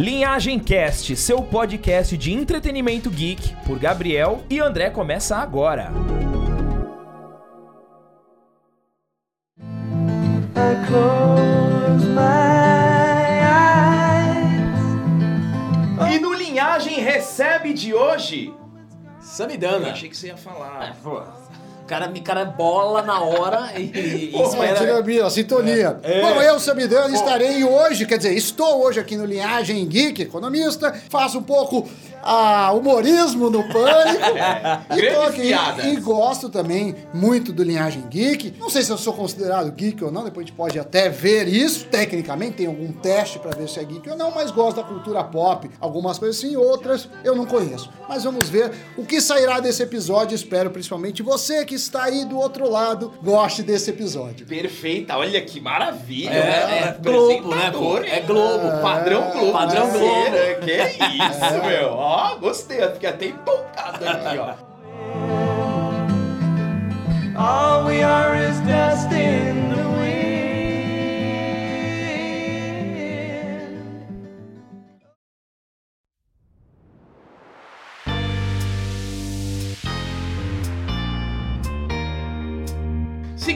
Linhagem Cast, seu podcast de entretenimento geek, por Gabriel e André começa agora. E no Linhagem recebe de hoje. Eu Samidana. achei que você ia falar. Pô, o cara me cara bola na hora e, e Pô, espera. tira a minha sintonia. É. Bom, eu, Samidana, estarei hoje, quer dizer, estou hoje aqui no Linhagem Geek, economista, faço um pouco ah, humorismo no pânico. e, grandes tô aqui, e gosto também muito do Linhagem Geek. Não sei se eu sou considerado geek ou não, depois a gente pode até ver isso. Tecnicamente, tem algum teste para ver se é geek ou não, mas gosto da cultura pop. Algumas coisas sim, outras eu não conheço. Mas vamos ver o que sairá desse episódio. Espero principalmente você que está aí do outro lado goste desse episódio. Perfeita, olha que maravilha. É, né? é Globo, né, pô? É? Globo. Padrão Globo. Padrão né? Globo. É, Que isso, meu. Ó, gostei. Eu fiquei até empolgado aqui, ó. All we are is dust in the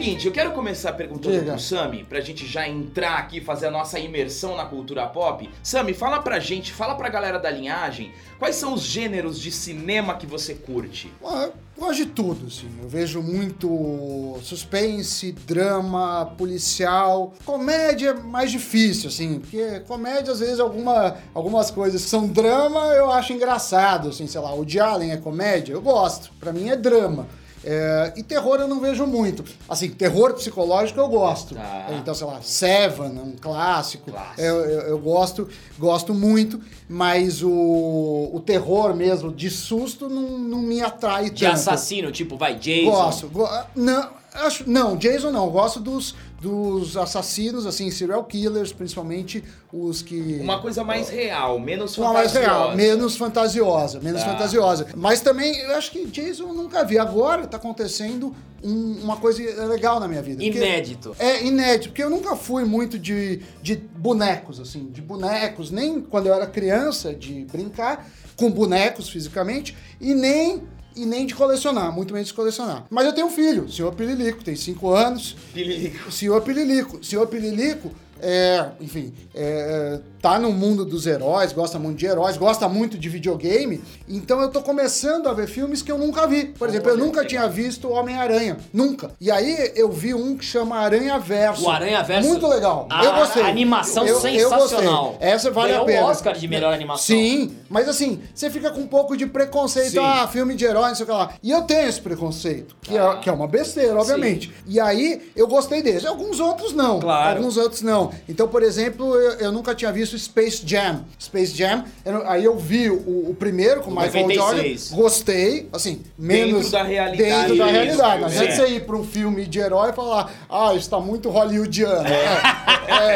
Seguinte, eu quero começar perguntando Diga. pro Sami, pra gente já entrar aqui, fazer a nossa imersão na cultura pop. Sami, fala pra gente, fala pra galera da linhagem, quais são os gêneros de cinema que você curte? Ah, Gosto de tudo, assim. Eu vejo muito suspense, drama, policial. Comédia é mais difícil, assim, porque comédia, às vezes, alguma, algumas coisas que são drama eu acho engraçado, assim, sei lá, o de Allen é comédia, eu gosto. Pra mim é drama. É, e terror eu não vejo muito. Assim, terror psicológico eu gosto. Tá. Então, sei lá, Seven, um clássico. Clássico. Eu, eu, eu gosto, gosto muito, mas o, o terror mesmo, de susto, não, não me atrai De tanto. assassino, tipo, vai, Jason. Gosto. go- não, acho, não, Jason não. Gosto dos, dos assassinos, assim, serial killers, principalmente os que. Uma coisa mais real, menos Uma mais fantasiosa. real, menos fantasiosa, menos Tá. fantasiosa. Mas também, eu acho que Jason eu nunca vi. Agora tá acontecendo um- uma coisa legal na minha vida. Inédito. é inédito, porque eu nunca fui muito de, de bonecos, assim, de bonecos, nem quando eu era criança, de brincar com bonecos fisicamente, e nem, e nem de colecionar, muito menos de colecionar. Mas eu tenho um filho, o senhor Pililico, tem 5 anos. Pililico. O senhor Pililico, o senhor Pililico, é, enfim, é, tá no mundo dos heróis, gosta muito de heróis, gosta muito de videogame, então eu tô começando a ver filmes que eu nunca vi. Por exemplo, eu nunca tinha visto Homem-Aranha, nunca. E aí eu vi um que chama Aranha Verso. O Aranha Verso. Muito legal. A- eu gostei. a animação Eu- eu sensacional. gostei. Essa vale Ganhou a pena. o Oscar de melhor animação. Sim, mas assim, você fica com um pouco de preconceito. Sim. Ah, filme de herói, não sei o que lá. E eu tenho esse preconceito, que, Ah. é, que é uma besteira, obviamente. E aí, eu gostei desse. Alguns outros não. Claro. Alguns outros não. Então, por exemplo, eu, eu nunca tinha visto Space Jam. Space Jam, eu- aí eu vi o, o primeiro com o Michael 96. Jordan. Gostei, assim, menos... da realidade. Dentro da realidade. Não é. adianta você ir pra um filme de herói e falar, ah, está muito hollywoodiano. É,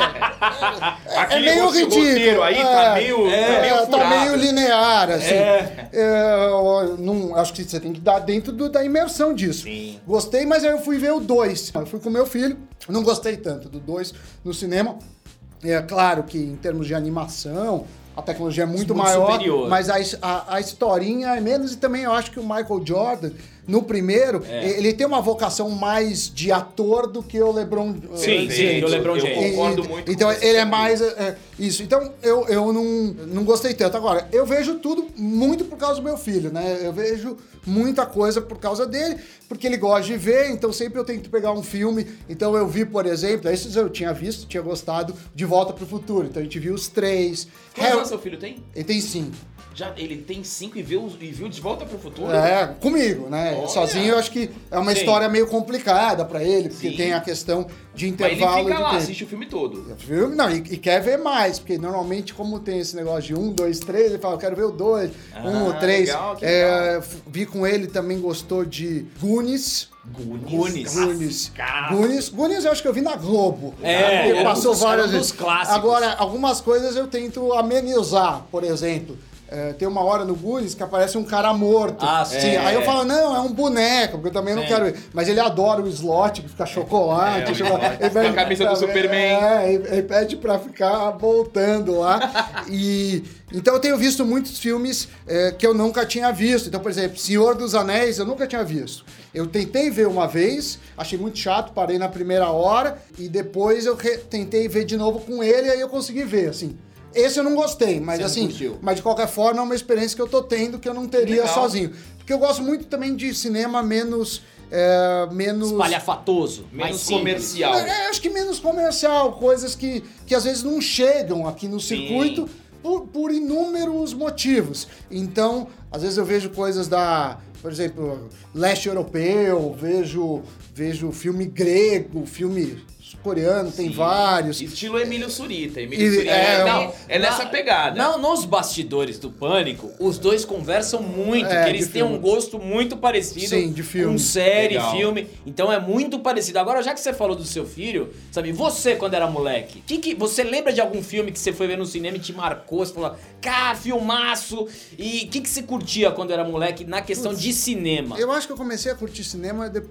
Aquele meio rote- ridículo. roteiro aí tá É, meio, tá é, meio tá meio linear, assim. É. É, eu não, acho que você tem que dar dentro do- da imersão disso. Sim. Gostei, mas aí eu fui ver o 2. Eu fui com meu filho, não gostei tanto do 2 no cinema. É claro que em termos de animação, a tecnologia é muito, Muito maior, superior. mas a, a, a historinha é menos. E também eu acho que o Michael Jordan, no primeiro, É. ele tem uma vocação mais de ator do que o LeBron Sim, sim, o LeBron eu James. concordo e- muito Então ele é mais é, é, isso. Então eu, eu não, não gostei tanto. Agora, eu vejo tudo muito por causa do meu filho, né? Eu vejo muita coisa por causa dele, porque ele gosta de ver, então sempre eu tento pegar um filme. Então eu vi, por exemplo, esses eu tinha visto, tinha gostado de Volta pro Futuro. Então a gente viu os três. Quantos anos seu filho tem? Ele tem cinco. Já, ele tem cinco e viu, e viu De Volta pro Futuro? É, comigo, né? Olha. Sozinho eu acho que é uma Sim. história meio complicada pra ele, porque Sim. tem a questão de Mas ele intervalo fica de lá, tempo. assiste o filme todo. Filme, não, e, e quer ver mais, porque normalmente, como tem esse negócio de um, dois, três, ele fala, eu quero ver o dois, um ou Ah, três. legal, que É, f- vi com ele, também gostou de Goonies. Goonies. Goonies. Caraca. Goonies. Goonies eu acho que eu vi na Globo. É, Porque é passou dos- várias é um vezes. dos clássicos. Agora, algumas coisas eu tento amenizar, por exemplo. É, tem uma hora no Goonies que aparece um cara morto. Ah, Sim, sim. Aí eu falo, não, é um boneco, porque eu também não Sim. quero ver. Mas ele adora o slot, que fica chocolate. É, chocolate. slot. Com a camisa do Superman. É, ele, ele pede pra ficar voltando lá. e então eu tenho visto muitos filmes é, que eu nunca tinha visto. Então, por exemplo, Senhor dos Anéis, eu nunca tinha visto. Eu tentei ver uma vez, achei muito chato, parei na primeira hora e depois eu tentei ver de novo com ele, aí eu consegui ver, assim. Esse eu não gostei, mas Você assim, mas de qualquer forma é uma experiência que eu tô tendo que eu não teria Legal. sozinho. Porque eu gosto muito também de cinema menos. é, menos. Espalhafatoso. Menos comercial. É, acho que menos comercial, coisas que, que às vezes não chegam aqui no Sim. circuito por, por inúmeros motivos. Então, às vezes eu vejo coisas da, por exemplo, leste europeu, vejo, vejo filme grego, filme coreano, tem Sim. vários. Estilo Emílio Surita. Emílio E- Surita é, é, não, é nessa Na- pegada. Não, nos bastidores do Pânico, os dois conversam muito, É, que eles têm um filme. gosto muito parecido Sim, de filme. com série, Legal. filme. Então é muito parecido. Agora, já que você falou do seu filho, sabe, você quando era moleque, que que, você lembra de algum filme que você foi ver no cinema e te marcou? Você falou, cá, filmaço! E o que, que você curtia quando era moleque na questão de cinema? Eu acho que eu comecei a curtir cinema de-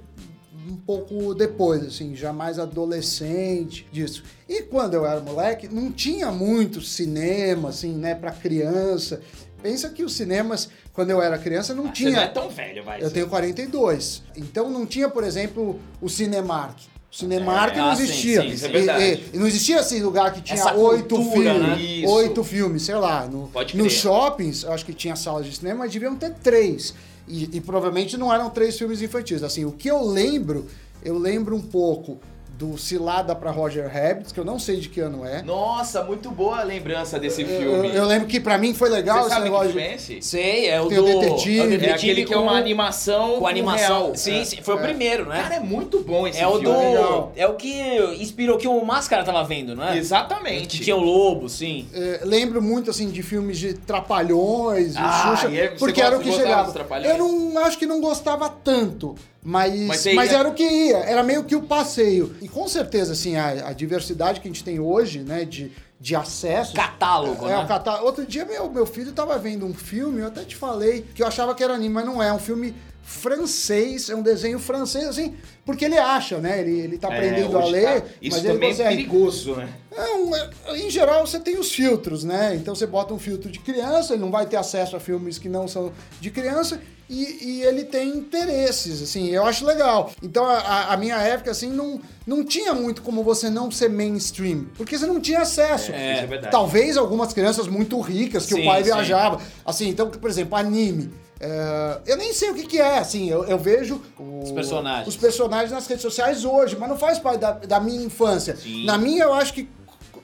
um pouco depois, assim, já mais adolescente disso. E quando eu era moleque, não tinha muito cinema, assim, né, pra criança. Pensa que os cinemas, quando eu era criança, não Ah, Você tinha. não é tão velho, vai. Eu tenho 42. Então não tinha, por exemplo, o Cinemark. O Cinemark É, não ah, sim, existia. sim, isso é E- e- não existia assim lugar que tinha oito filmes. né? Isso. Oito filmes, sei lá. No, nos shoppings, eu acho que tinha salas de cinema, mas deviam ter três. E, provavelmente não eram três filmes infantis. Assim, o que eu lembro, eu lembro um pouco do Cilada pra Roger Rabbit, que eu não sei de que ano é. Nossa, muito boa a lembrança desse Eu, filme. eu lembro que pra mim foi legal Você esse negócio. filme de- é? Sei, é o Tem o do... Detetive. é o É aquele que é uma animação Com animação. real. Sim, É. sim, foi o primeiro, né? Cara, é muito bom esse É o filme. do. legal. É o que inspirou que o Máscara tava vendo, não é? Exatamente. Que tinha o lobo, sim. É, lembro muito assim de filmes de Trapalhões, de Ah, Xuxa, e é- porque era o que chegava. Eu não acho que não gostava tanto, mas, Mas mas, você ia- era o que ia, era meio que o passeio. E com certeza, assim, a, a diversidade que a gente tem hoje, né, de, de acesso. Catálogo, É, né? o catá- Outro dia, meu, meu filho tava vendo um filme, eu até te falei, que eu achava que era anime, mas não é. É um filme francês, é um desenho francês, assim, porque ele acha, né? Ele, ele tá É, aprendendo a hoje ler, tá- Isso mas ele também é consegue. perigoso, né? É, em geral você tem os filtros, né? Então você bota um filtro de criança, ele não vai ter acesso a filmes que não são de criança e, e ele tem interesses, assim, eu acho legal. Então a- a, minha época, assim, não, não tinha muito como você não ser mainstream, porque você não tinha acesso. É, é verdade. Talvez algumas crianças muito ricas que Sim, o pai sim. viajava. Assim, então, por exemplo, anime. É, eu nem sei o que, que é, assim, eu, eu vejo o- Os personagens. os personagens nas redes sociais hoje, mas não faz parte da, da minha infância. Sim. Na minha, eu acho que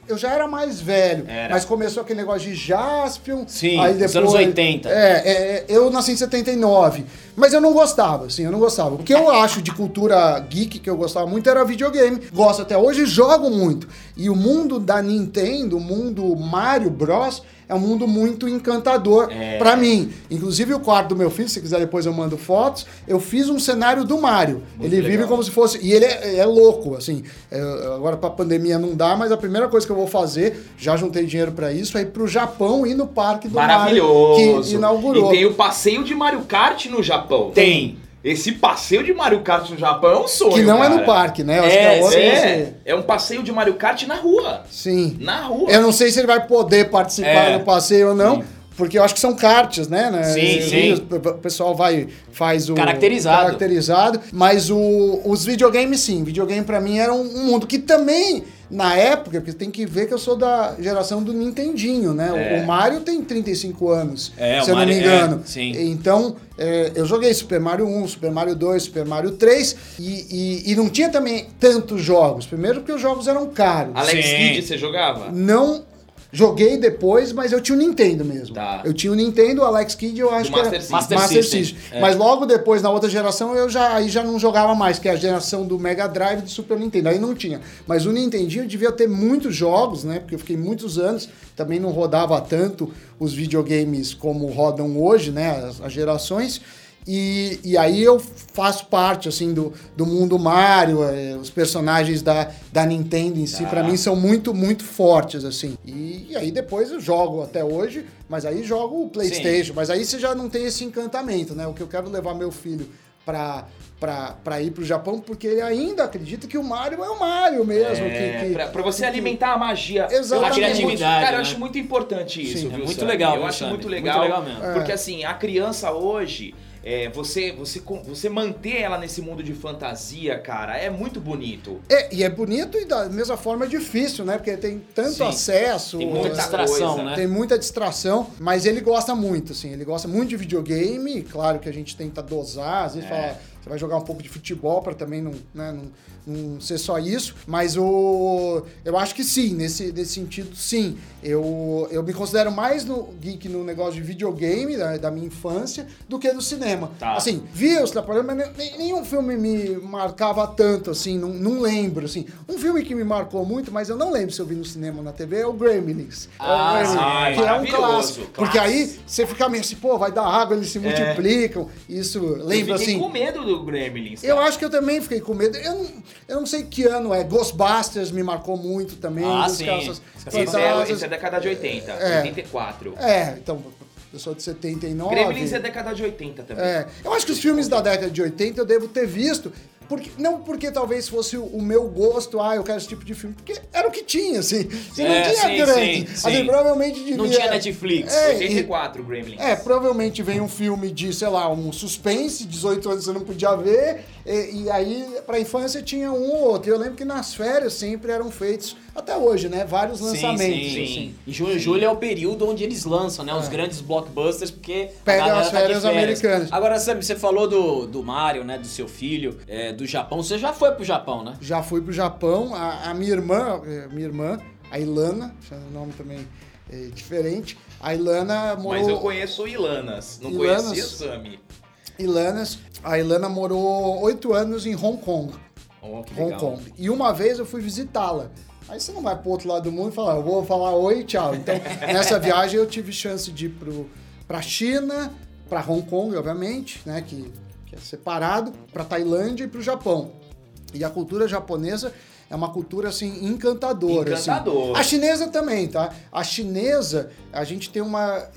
eu já era mais velho, Era. mas começou aquele negócio de Jaspion. Sim, aí depois, anos 80. É, é, eu nasci em 79, mas eu não gostava, assim, eu não gostava. O que eu acho de cultura geek que eu gostava muito era videogame. Gosto até hoje e jogo muito. E o mundo da Nintendo, o mundo Mario Bros, é um mundo muito encantador É. pra mim. Inclusive o quarto do meu filho, se quiser depois eu mando fotos, eu fiz um cenário do Mario. Muito ele vive legal. como se fosse. E ele é, é louco, assim. É, agora pra pandemia não dá, mas a primeira coisa que eu vou fazer, já juntei dinheiro pra isso, é ir pro Japão e ir no parque do Maravilhoso. Mario que inaugurou. E tem o passeio de Mario Kart no Japão. Tem. Esse passeio de Mario Kart no Japão é um sonho. que não é cara. no parque, né? Eu acho É, que é. É, é um passeio de Mario Kart na rua. Sim. Na rua. Eu não sei se ele vai poder participar É. do passeio ou não. Porque eu acho que são karts, né? né? Sim, sim. O pessoal vai, faz o. Caracterizado. Caracterizado. Mas o- os videogames, sim. Videogame pra mim era um mundo que também, na época, porque tem que ver que eu sou da geração do Nintendinho, né? O- É. O, Mario tem 35 anos, É, se eu não me Mario- é, engano. sim. Então, é, eu joguei Super Mario 1, Super Mario 2, Super Mario 3 e, e- e não tinha também tantos jogos. Primeiro porque os jogos eram caros. Alex Sim. Kidd, você jogava? Não joguei depois, mas eu tinha o Nintendo mesmo. Tá. Eu tinha o Nintendo, o Alex Kidd, eu acho Do que Master era System. Master Master System, System. é. Mas logo depois, na outra geração, eu já aí já não jogava mais, que é a geração do Mega Drive e do Super Nintendo. Aí não tinha. Mas o Nintendinho devia ter muitos jogos, né? Porque eu fiquei muitos anos, também não rodava tanto os videogames como rodam hoje, né? As, as gerações. E, e aí eu faço parte, assim, do, do mundo Mario, é, os personagens da, da Nintendo em si, Tá. pra mim, são muito, muito fortes, assim. E, e aí depois eu jogo até hoje, mas aí jogo o Playstation, mas aí você já não tem esse encantamento, né? O que eu quero levar meu filho pra, pra, pra ir pro Japão, porque ele ainda acredita que o Mario é o Mario mesmo. É, que, que- pra, pra você que- alimentar a magia. Exatamente. É muito- criatividade, Cara, eu né? acho muito importante isso, Sim, é viu, muito legal, Eu acho muito Muito legal. legal mesmo. É. Porque assim, a criança hoje. É, você, você, com- você manter ela nesse mundo de fantasia, cara, é muito bonito. É, e é bonito e da mesma forma é difícil, né? Porque tem tanto Sim. acesso. Tem Muita muita distração, coisa. né? Tem muita distração, mas ele gosta muito, assim. Ele gosta muito de videogame. Claro que a gente tenta dosar, às vezes É. fala, você vai jogar um pouco de futebol para também não, né, não, não ser só isso. Mas o, eu acho que sim, nesse, nesse sentido, sim. Eu, eu me considero mais no geek no negócio de videogame da, da minha infância do que do cinema. Tá. Assim, vi os Trapalhões, mas nem- nenhum filme me marcava tanto, assim, não, não lembro, assim. Um filme que me marcou muito, mas eu não lembro se eu vi no cinema ou na TV, é o Gremlins. É o Ah, Gremlins. Ai, que é um clássico. Porque aí você fica meio assim, pô, vai dar água, eles se multiplicam. Isso lembra eu fiquei assim. com medo do Gremlins. Eu cara. acho que eu também fiquei com medo. Eu não, eu não sei que ano é. Ghostbusters me marcou muito também. Ah, sim. Esse é, esse é década de 80, É. 84. É, então, eu sou de 79. Gremlins é década de 80 também. É, eu acho que os filmes da década de 80 eu devo ter visto. Porque, não porque talvez fosse o, o meu gosto, ah, eu quero esse tipo de filme, porque era o que tinha, assim. Se não É, tinha sim, grande. sim, assim, sim. provavelmente devia... Não tinha Netflix. É, e- 84, Gremlins. É, provavelmente vem um filme de, sei lá, um suspense, 18 anos você não podia ver, e, e aí pra infância tinha um ou outro. Eu lembro que nas férias sempre eram feitos, até hoje, né, vários lançamentos. Sim, sim, assim. E junho e julho é o período onde eles lançam, né? Os grandes blockbusters, porque. a Pega galera as tá férias americanas. Agora, Sam, você falou do, do Mario, né? Do seu filho, é, do Japão. Você já foi pro Japão, né? Já fui pro Japão, a, a minha irmã, eh, minha irmã, a Ilana, o nome também é diferente, a Ilana morou... Mas eu conheço Ilanas, não Ilanas? conhecia Sami. Ilanas, a Ilana morou oito anos em Hong Kong. Oh, que Hong legal. Kong. E uma vez eu fui visitá-la. Aí você não vai pro outro lado do mundo e falar, eu vou falar oi e tchau. Então, nessa viagem eu tive chance de ir pro, pra China, pra Hong Kong, obviamente, né, que, que é separado, pra Tailândia e pro Japão. E a cultura japonesa é uma cultura, assim, encantadora. assim. Encantadora. A chinesa também, tá? A chinesa, a gente tem uma...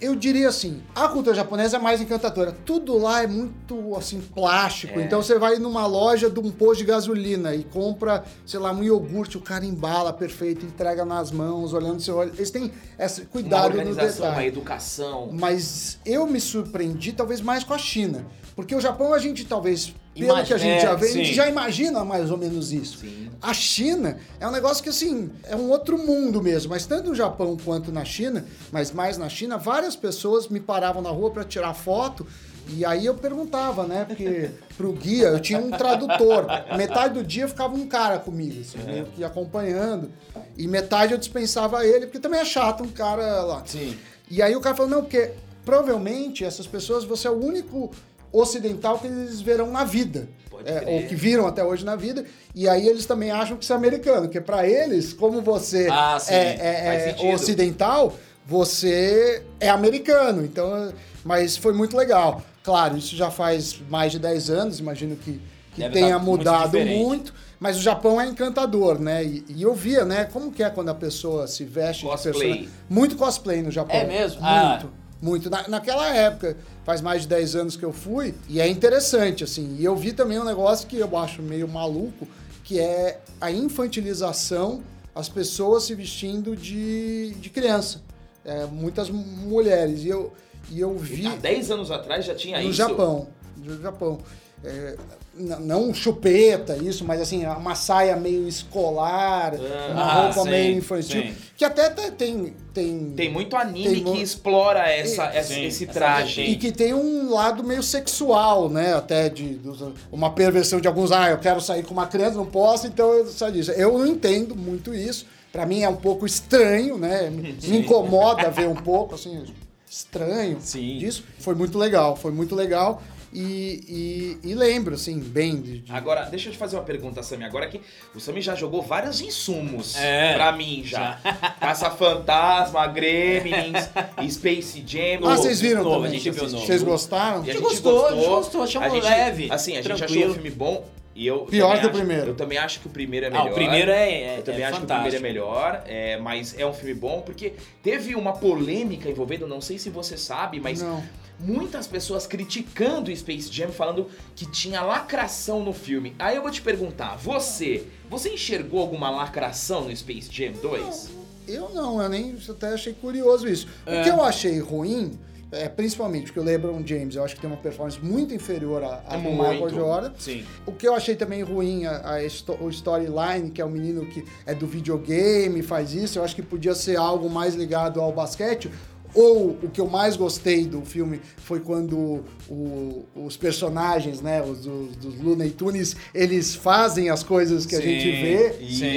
Eu diria assim, a cultura japonesa é mais encantadora. Tudo lá é muito, assim, plástico. É. Então você vai numa loja de um posto de gasolina e compra, sei lá, um iogurte, o cara embala perfeito, entrega nas mãos, olhando seu olho. Eles têm esse Uma cuidado no organização, uma detalhe. educação. Mas eu me surpreendi talvez mais com a China. Porque o Japão a gente talvez, pelo Imagina- que a gente é, já vê, a sim. gente já imagina mais ou menos isso. Sim. A China é um negócio que, assim, é um outro mundo mesmo. Mas tanto no Japão quanto na China, mas mais na China, várias pessoas me paravam na rua para tirar foto. E aí eu perguntava, né? Porque pro guia eu tinha um tradutor. Metade do dia ficava um cara comigo, assim, meio que acompanhando. E metade eu dispensava ele, porque também é chato um cara lá. Sim. E aí o cara falou, não, porque provavelmente essas pessoas, você é o único ocidental que eles verão na vida. É, ou que viram até hoje na vida. E aí eles também acham que você é americano, porque pra eles, como você Ah, sim. é, é- é ocidental, você é americano. Então, mas foi muito legal. Claro, isso já faz mais de 10 anos, imagino que, que Deve tenha tá muito mudado diferente. muito. Mas o Japão é encantador, né? E, e eu via, né? Como que é quando a pessoa se veste Cosplay. Muito cosplay no Japão. É mesmo? Muito. Ah. Muito. Na, naquela época, faz mais de 10 anos que eu fui, e é interessante, assim. E eu vi também um negócio que eu acho meio maluco, que é a infantilização, as pessoas se vestindo de, de criança. É, muitas mulheres. E eu, e eu vi Há 10 anos atrás já tinha no isso. Japão. No Japão. É, não chupeta, isso, mas assim, uma saia meio escolar, uma Ah, roupa sim, meio infantil. sim. Que até te- tem. Tem, Tem muito anime Tem que explora essa, E- essa- sim, esse essa traje. E que tem um lado meio sexual, né? Até de, dos- uma perversão de alguns. Ah, eu quero sair com uma criança, não posso, então eu saio disso. Eu não entendo muito isso. Pra mim é um pouco estranho, né? Me, me incomoda ver um pouco, assim, estranho Sim. disso. Foi muito legal, foi muito legal. E, e- e lembro, assim, bem de... de- Agora, deixa eu te fazer uma pergunta, Sammy. Agora que o Sammy já jogou vários insumos É, pra mim já. Caça-Fantasma, Gremlins, Space Jam. Ah, vocês viram novo, também? a gente viu novo. Vocês gostaram? E A gente gostou, a gente gostou, achamos A gente- leve, Assim, a gente achou o filme bom. E eu Pior também que o acho- primeiro. Eu também acho que o primeiro é Ah, melhor. o primeiro é, é, Eu também é acho que o fantástico. primeiro é melhor, é, mas é um filme bom porque teve uma polêmica envolvendo, não sei se você sabe, mas Não. Muitas pessoas criticando o Space Jam, falando que tinha lacração no filme. Aí eu vou te perguntar, você, você enxergou alguma lacração no Space Jam 2? Eu não, eu nem eu até achei curioso isso. É. O que eu achei ruim, é, principalmente porque o LeBron James, eu acho que tem uma performance muito inferior à do Muito. Michael Jordan. Sim. O que eu achei também ruim, a, a o storyline, que é o menino que é do videogame, faz isso, eu acho que podia ser algo mais ligado ao basquete. Ou o que eu mais gostei do filme foi quando o- os personagens, né, os dos, dos Looney Tunes, eles fazem as coisas que a Sim, gente vê.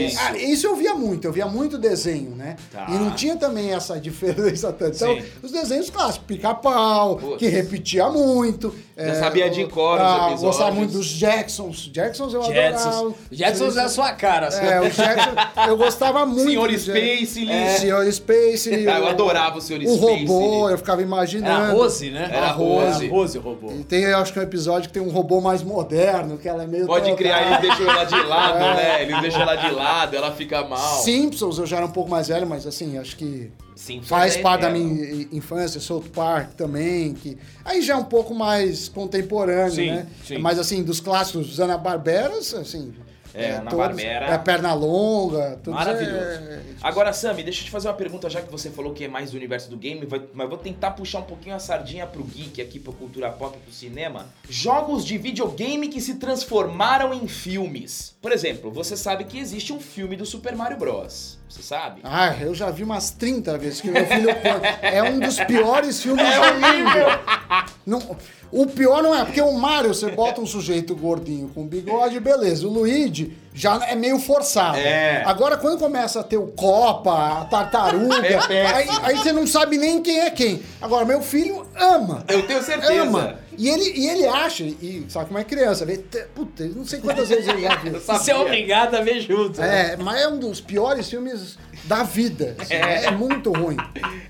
sim. Ah, isso eu via muito, eu via muito desenho, né? Tá. E não tinha também essa diferença tanto. Então, Sim. os desenhos clássicos, pica-pau, que repetia muito. Já sabia de cor os ah, episódios. Gostava muito dos Jacksons. Jacksons eu Jetsons. adorava. Jetsons é a sua cara, assim. É, o Jackson, eu gostava muito. Senhor Space. É, Senhor Space. Ah, eu o- adorava o Senhor O Space. robô, eu ficava Era imaginando. a Rose, né? Era a Rose. Era a Rose o robô. E tem, eu acho que um episódio que tem um robô mais moderno, que ela é meio. Pode criar, eles deixam ela de lado, É. né? Eles deixam ela de lado, ela fica mal. Simpsons, eu já era um pouco mais velho, mas assim, acho que Sim, faz é parte da minha infância, South Park também, que aí já é um pouco mais contemporâneo, Sim, né? sim. Mas assim, dos clássicos dos Ana-Barberas, assim... É, Hanna-Barbera. É perna longa, tudo Maravilhoso. É... Agora, Sammy, deixa eu te fazer uma pergunta, já que você falou que é mais do universo do game, vai- mas vou tentar puxar um pouquinho a sardinha pro geek aqui, pra cultura pop, pro cinema. Jogos de videogame que se transformaram em filmes. Por exemplo, você sabe que existe um filme do Super Mario Bros. Você sabe? Ah, eu já vi umas 30 vezes que meu filho é um dos piores filmes É do mundo. Não, o pior não é, porque o Mario, você bota um sujeito gordinho com bigode, beleza. O Luigi já é meio forçado. É. Agora, quando começa a ter o Copa, a tartaruga, É aí, aí você não sabe nem quem é quem. Agora, meu filho ama. Eu tenho certeza. Ama. E ele, e ele acha, e sabe como é criança, vê, te- puta, não sei quantas vezes ele já viu. Você é obrigado a ver junto. né? É, mas é um dos piores filmes da vida. assim, é. muito ruim.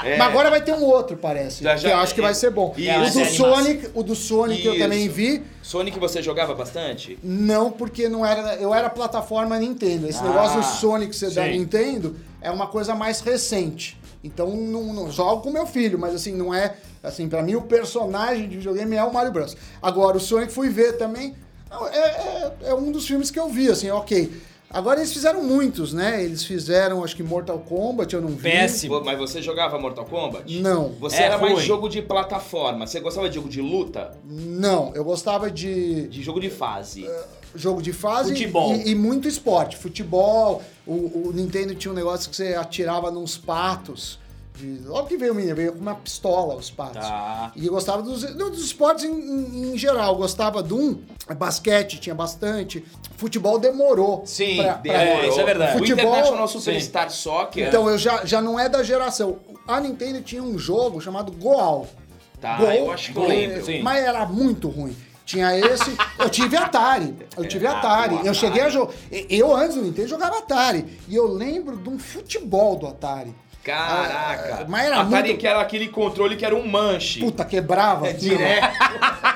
É. Mas agora vai ter um outro, parece. Já, que eu acho que vai ser bom. Isso. O do É, Sonic, o do Sonic eu Isso. também vi. Sonic você jogava bastante? Não, porque não era. Eu era plataforma Nintendo. Esse Ah, negócio do Sonic ser da. Nintendo é uma coisa mais recente. Então não, não jogo com meu filho, mas assim, não é. Assim, pra mim o personagem de videogame é o Mario Bros. Agora, o Sonic fui ver também. É, é, é um dos filmes que eu vi, assim, ok. Agora eles fizeram muitos, né? Eles fizeram, acho que Mortal Kombat, eu não vi. Péssimo. Mas você jogava Mortal Kombat? Não. Você É era mais ruim. jogo de plataforma. Você gostava de jogo de luta? Não, eu gostava de De jogo de fase? jogo de fase Futebol. E, e muito esporte. Futebol, o, o Nintendo tinha um negócio que você atirava nos patos. De, logo que veio o menino, veio com uma pistola os patos. Tá. E eu gostava dos, não, dos esportes em, em- em geral. Eu gostava de um, basquete tinha bastante. Futebol demorou. Sim, pra- de- pra- é, isso é verdade. O Futebol- International Superstar Soccer. Então eu já, já não é da geração. A Nintendo tinha um jogo chamado Goal. Tá, Gol, eu acho que eu gol, lembro. sim. Mas era muito ruim. Tinha esse. Eu tive Atari. Eu tive Ah, Atari. o Eu cheguei a jogar. Eu, antes do Nintendo, jogava Atari. E eu lembro de um futebol do Atari. Caraca. Ah, mas era Atari muito- que era aquele controle que era um manche. Puta, quebrava É aquilo. direto.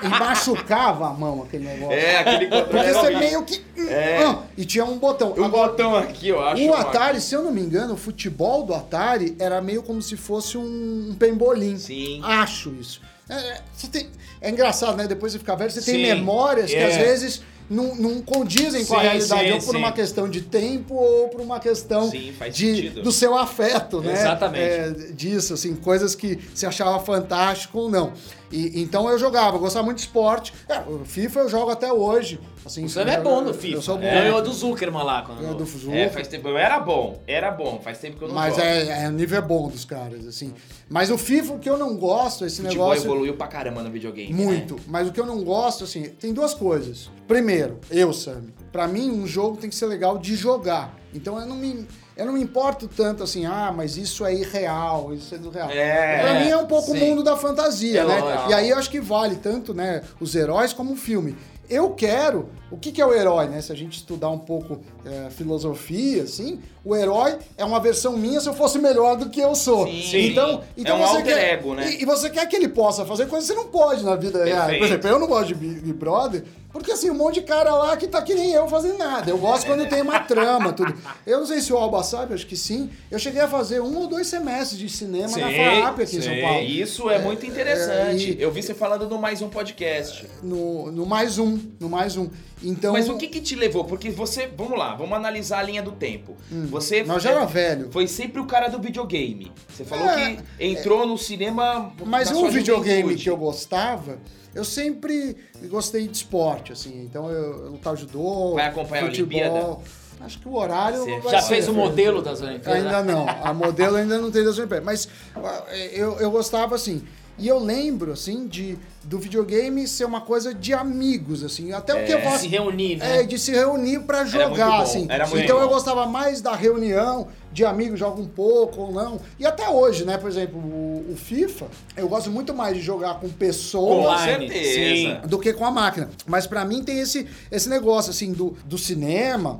E machucava a mão aquele negócio. É, aquele controle Porque você horrível. meio que. É. Ah, e tinha um botão. Um botão aqui, eu acho. O uma- Atari, se eu não me engano, o futebol do Atari era meio como se fosse um, um pembolim. Sim. Acho isso. É, é, você tem- é engraçado, né? Depois de ficar velho, você tem Sim, memórias que é. às vezes não, não condizem com a Sim, realidade, sim, ou por sim. uma questão de tempo, ou por uma questão Sim, de, do seu afeto, né? Exatamente. É, disso, assim, coisas que você achava fantástico ou não. E, então eu jogava, eu gostava muito de esporte. É, FIFA eu jogo até hoje. Assim, Você é bom no Eu FIFA. sou bom. Ganhou do Zuckerman lá. Quando... Eu do É, Zucca. faz tempo. Eu era bom, era bom. Faz tempo que eu não Mas jogo. é, é, o nível é bom dos caras, assim. Mas o FIFA, o que eu não gosto, esse Futebol negócio. evoluiu pra caramba no videogame. né? Muito. Mas o que eu não gosto, assim, tem duas coisas. Primeiro, eu, Sammy. Pra mim, um jogo tem que ser legal de jogar. Então eu não me, eu não me importo tanto assim, ah, mas isso é irreal, isso é do real. É, pra mim é um pouco o mundo da fantasia, É né? lógico. E aí eu acho que vale tanto, né, os heróis como o filme. Eu quero. O que, que é o herói, né? Se a gente estudar um pouco é, filosofia, assim, o herói é uma versão minha se eu fosse melhor do que eu sou. Sim. Então, então É um você quer, ego, né? E, e você quer que ele possa fazer coisas que você não pode na vida real. Por exemplo, eu não gosto de Big Brother, porque assim, um monte de cara lá que tá que nem eu fazendo nada. Eu gosto quando tem uma trama, tudo. Eu não sei se o Alba sabe, acho que sim. Eu cheguei a fazer um ou dois semestres de cinema na FAAP aqui em São. Paulo. Isso é muito interessante. é, e- Eu vi você falando no mais um podcast. No, no mais um, no mais um. Então, Mas o que que te levou? Porque você, vamos lá, vamos analisar a linha do tempo. Você Hum. Mas já era velho. Foi sempre o cara do videogame. Você falou É, que entrou no cinema Mas um videogame que eu gostava, eu sempre gostei de esporte, assim. Então eu, eu lutava judô, Vai acompanhar a futebol. Olimpíada? Acho que o horário Já ser, fez o modelo das Olimpíadas? Ainda não. A modelo ainda não tem das Olimpíadas. Mas ah, eu, eu gostava assim. E eu lembro, assim, de, do videogame ser uma coisa de amigos, assim. Até o que eu De posso. se reunir, né? É, de se reunir pra muito jogar, assim. era muito então eu bom. gostava mais da reunião, de amigos joga um pouco ou não. E até hoje, né? Por exemplo, o, o FIFA, eu gosto muito mais de jogar com pessoas Com Online, certeza. do que com a máquina. Mas pra mim tem esse, esse negócio, assim, do, do cinema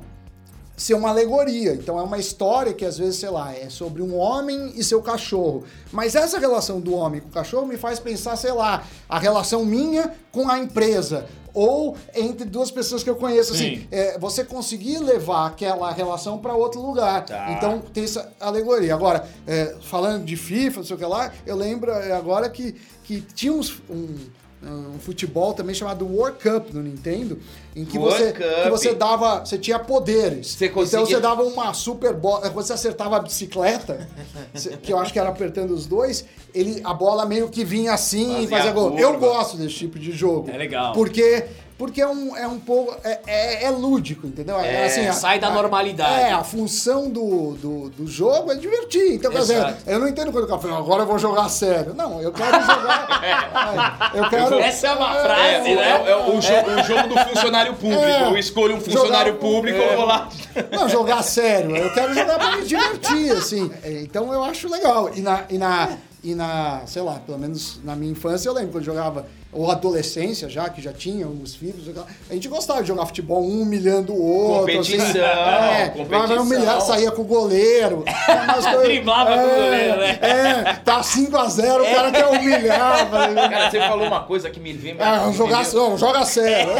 ser uma alegoria. Então é uma história que às vezes, sei lá, é sobre um homem e seu cachorro. Mas essa relação do homem com o cachorro me faz pensar, sei lá, a relação minha com a empresa. Ou entre duas pessoas que eu conheço, assim, Sim. é, você conseguir levar aquela relação para outro lugar. Tá. Então tem essa alegoria. Agora, é, falando de FIFA, não sei o que lá, eu lembro é, agora que, que tinha uns, um, um futebol também chamado World Cup no Nintendo, em que World você, Cup. que você dava, você tinha poderes. Você conseguia- Então você dava uma super bola, você acertava a bicicleta, que eu acho que era apertando os dois, ele, a bola meio que vinha assim Fazia e fazia gol. curva. Eu gosto desse tipo de jogo. É legal. Porque porque é um, é um pouco. É, é, é lúdico, entendeu? É, assim, a- sai da a- normalidade. É, a função do, do, do jogo é divertir. Então, quer dizer, eu não entendo quando o cara fala, agora eu vou jogar sério. Não, eu quero jogar. é, eu quero. Essa é uma É, frase, né? é- é o jo- o jogo do funcionário público. É. Eu escolho um funcionário Jogar- público, é. eu vou lá. Não, jogar sério. Eu quero jogar pra me divertir, assim. É, Então eu acho legal. E na, e na, e na, sei lá, pelo menos na minha infância, eu lembro quando eu jogava, ou adolescência já, que já tinha os filhos, a gente gostava de jogar futebol, um humilhando o outro. Competição, assim. É, competição. humilhar, saía com o goleiro. coisas- Driblava com o goleiro, né? É, tá 5x0, o cara quer humilhar. falei, Cara, você falou uma coisa que me veio... Ah, me jogar, não, joga sério.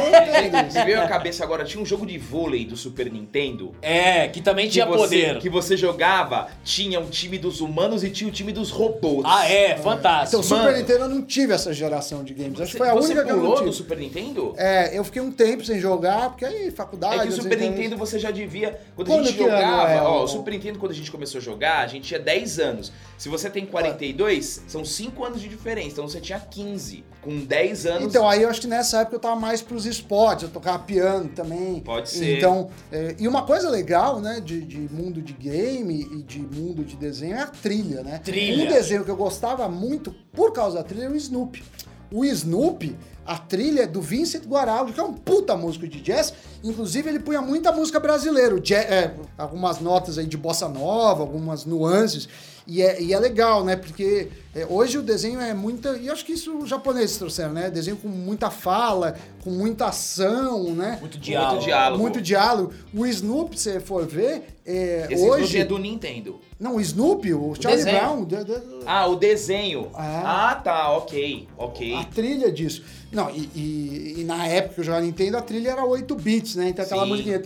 Isso. Me veio à cabeça agora, tinha um jogo de vôlei do Super Nintendo. É, que também Que tinha você, poder. que você jogava, tinha um time dos humanos e tinha o time dos robôs. Ah, é, Então, fantástico. Super Mano. Nintendo eu não tive essa geração de games. Acho que foi a você única que eu não pulou tive. no Super Nintendo? É, eu fiquei um tempo sem jogar, porque aí faculdade. É que o Super Nintendo você já devia. Quando, Quando a gente jogava. é ó, o- o Super Nintendo, quando a gente começou a jogar, a gente tinha 10 anos. Se você tem 42, são 5 anos de diferença. Então você tinha 15. Com 10 anos. Então, aí eu acho que nessa época eu tava mais pros esportes, eu tocava piano também. Pode ser. Então, é, e uma coisa legal, né, de, de mundo de game e de mundo de desenho é a trilha, né? Trilha. Um desenho que eu gostava muito por causa da trilha é o Snoopy. O Snoopy, a trilha é do Vincent Guaraldi, que é um puta músico de jazz. Inclusive, ele punha muita música brasileira, jazz- é, algumas notas aí de bossa nova, algumas nuances. E é, e é legal, né? Porque é, hoje o desenho é muita. E acho que isso os japoneses trouxeram, né? Desenho com muita fala, com muita ação, né? Muito diálogo. Muito diálogo. Muito diálogo. O Snoopy, se você for ver, é, Esse hoje. Snoopy é do Nintendo. Não, o Snoopy, o Charlie desenho. Brown. de- de- Ah, o desenho. Ah. Ah, tá, ok. Ok. A trilha disso. Não, e, e- e na época que eu jogava Nintendo, a trilha era 8 bits, né? Então aquela Sim. musiquinha.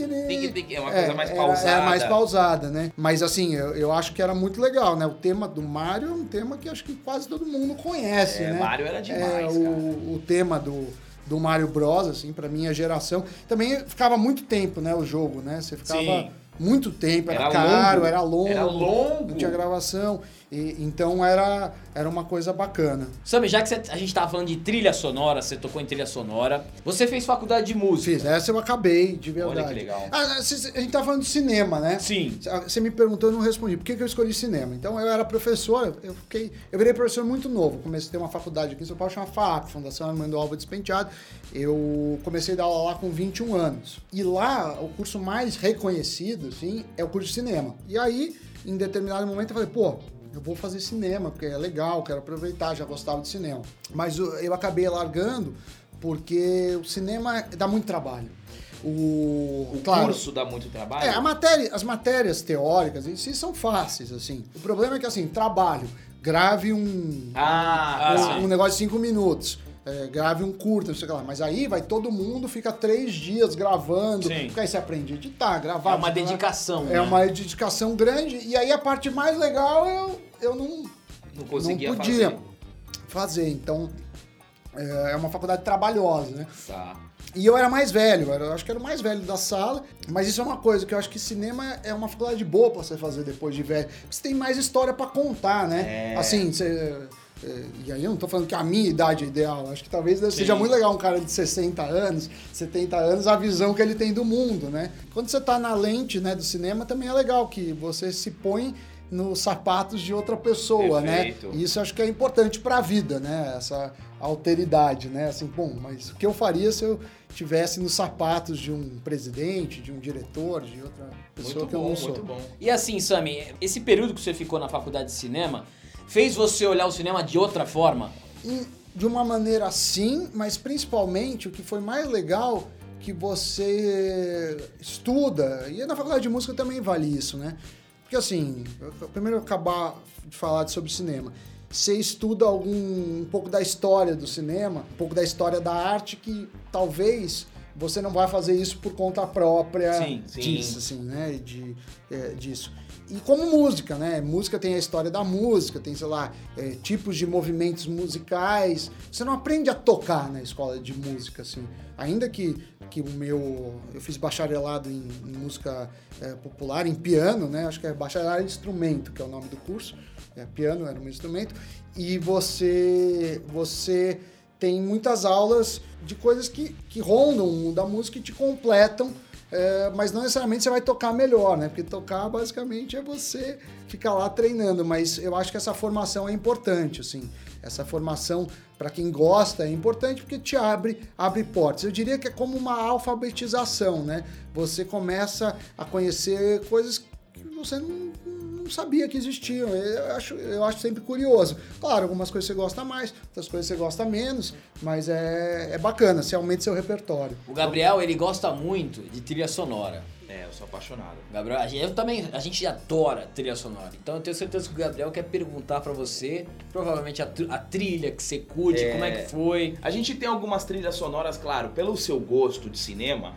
É uma coisa mais era- pausada. Era mais pausada, né? Mas assim, eu, eu acho que era muito legal, né? O tema do Mario é um tema que acho que quase todo mundo conhece, É, né? Mario era demais, É, o, o tema do, do Mario Bros, assim, pra minha geração. Também ficava muito tempo, né? O jogo, né? Você ficava Sim. Muito tempo, era, Era caro, longo. era longo. Era longo. Não tinha gravação. E, então era, era uma coisa bacana. Sammy, já que você- a gente tava falando de trilha sonora, você tocou em trilha sonora, você fez faculdade de música. Fiz, essa eu acabei, de verdade. Olha que legal. Ah, cê- a gente tá falando de cinema, né? Sim. Você me perguntou, eu não respondi. Por que, que eu escolhi cinema? Então, eu era professor, eu fiquei... Eu virei professor muito novo. Comecei a ter uma faculdade aqui em São Paulo, chama FAAP, Fundação Armando Alva Despenteado. Eu comecei a dar aula lá com 21 anos. E lá, o curso mais reconhecido, assim, é o curso de cinema. E aí, em determinado momento, eu falei, pô, eu vou fazer cinema, porque é legal, quero aproveitar, já gostava de cinema. Mas eu, eu acabei largando porque o cinema dá muito trabalho. O, O claro, curso dá muito trabalho? é, a matéria, as matérias teóricas em si são fáceis, assim. O problema é que, assim, trabalho, grave um, Ah, Ah, tá. sim. um negócio de cinco minutos. É, grave um curto, não sei o que lá. Mas aí vai todo mundo, fica três dias gravando. Sim. Porque aí você aprende a editar, gravar. É uma dedicação, É né? uma dedicação grande. E aí a parte mais legal eu, eu não, Não conseguia não podia fazer. fazer. Então, é é uma faculdade trabalhosa, né? Tá. E eu era mais velho, eu acho que era o mais velho da sala, mas isso é uma coisa que eu acho que cinema é uma faculdade boa pra você fazer depois de velho. Porque você tem mais história pra contar, né? É. Assim, você. É, E aí eu não tô falando que a minha idade é ideal, acho que talvez seja muito legal um cara de 60 anos, 70 anos, a visão que ele tem do mundo, né? Quando você tá na lente né, do cinema, também é legal que você se põe nos sapatos de outra pessoa, Perfeito. né? E isso eu acho que é importante pra vida, né? Essa alteridade, né? Assim, bom, mas o que eu faria se eu tivesse nos sapatos de um presidente, de um diretor, de outra pessoa Muito que eu bom, não sou? muito bom. E assim, Sami, esse período que você ficou na faculdade de cinema fez você olhar o cinema de outra forma? Em- de uma maneira sim, mas principalmente o que foi mais legal que você estuda, e na faculdade de música também vale isso, né? Porque assim, primeiro eu acabar de falar sobre cinema. Você estuda algum um pouco da história do cinema, um pouco da história da arte que talvez você não vai fazer isso por conta própria Sim, sim. disso, assim, né? De, é, disso. E como música, né? Música tem a história da música, tem, sei lá, é, tipos de movimentos musicais. Você não aprende a tocar na escola de música, assim. Ainda que, que o meu. Eu fiz bacharelado em, em música é, popular, em piano, né? Acho que é bacharelado em instrumento, que é o nome do curso. É, piano era meu instrumento. E você. Você tem muitas aulas de coisas que, que rondam o mundo da música e te completam, é, mas não necessariamente você vai tocar melhor, né? Porque tocar basicamente é você ficar lá treinando, mas eu acho que essa formação é importante, assim. Essa formação, para quem gosta, é importante porque te abre, abre portas. Eu diria que é como uma alfabetização, né? Você começa a conhecer coisas que você não, não sabia que existiam. Eu acho, eu acho sempre curioso. Claro, algumas coisas você gosta mais, outras coisas você gosta menos, mas é, é bacana, você aumenta seu repertório. O Gabriel, ele gosta muito de trilha sonora. É, eu sou apaixonado. Gabriel, a gente, eu também, a gente adora trilha sonora. Então eu tenho certeza que o Gabriel quer perguntar pra você, provavelmente a, tr- a trilha que você curte, É. como é que foi. A gente tem algumas trilhas sonoras, claro, pelo seu gosto de cinema,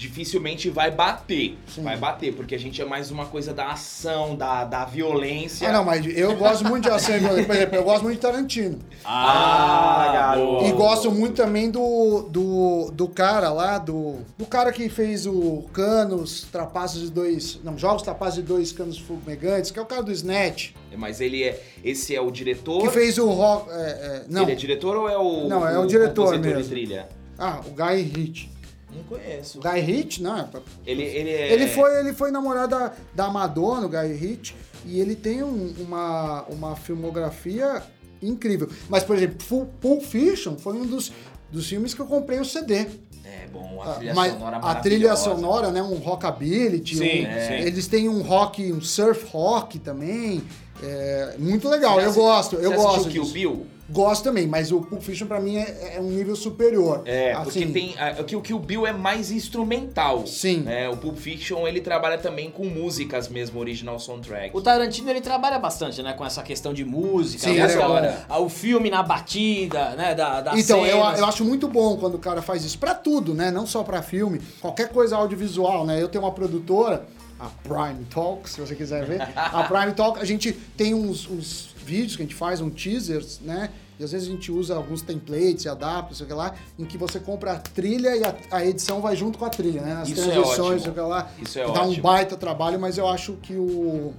dificilmente vai bater. Sim. Vai bater, porque a gente é mais uma coisa da ação, da, da violência. Ah, não, mas eu gosto muito de ação e violência. Por exemplo, eu gosto muito de Tarantino. Ah, garoto. E gosto muito também do, do, do cara lá, do, do cara que fez o Canos, Trapaços de Dois. Não, Jogos Trapaços de Dois Canos Fumegantes, que é o cara do Snatch. Mas ele é. Esse é o diretor. Que fez o rock. é, é, não. Ele é diretor ou é o. Não, é o diretor compositor mesmo. de trilha? Ah, o Guy Ritchie. Não conheço. Guy Ritchie, não. é- Ele, ele é. Ele foi, ele foi namorado da, da Madonna, o Guy Ritchie, e ele tem um- uma, uma filmografia incrível. Mas, por exemplo, Pulp Fiction foi um dos, dos filmes que eu comprei o CD. É bom, a Ah, trilha mas sonora a trilha sonora, né, um rockabilly, Sim, um- sim. eles têm um rock, um surf rock também, é, muito legal, Você eu gosto, eu você gosto assistiu Kill. Bill? Gosto também, mas o Pulp Fiction pra mim é, é um nível superior. É, Assim, porque tem. a- Que o Kill Bill é mais instrumental. Sim. Né? O Pulp Fiction ele trabalha também com músicas mesmo, original soundtrack. O Tarantino ele trabalha bastante, né, com essa questão de música, Sim, música, ele é a- o filme na batida, né, da, da Então, eu, eu acho muito bom quando o cara faz isso pra tudo, né? Não só pra filme, qualquer coisa audiovisual, né? Eu tenho uma produtora, a Prime Talk, se você quiser ver. A Prime Talk, a gente tem uns, uns vídeos que a gente faz, um teasers, né? E às vezes a gente usa alguns templates e adapta, sei o que lá, em que você compra a trilha e a, a edição vai junto com a trilha, né? Isso é transições, não sei o que lá. Isso é que dá um ótimo. baita trabalho, mas eu acho que o,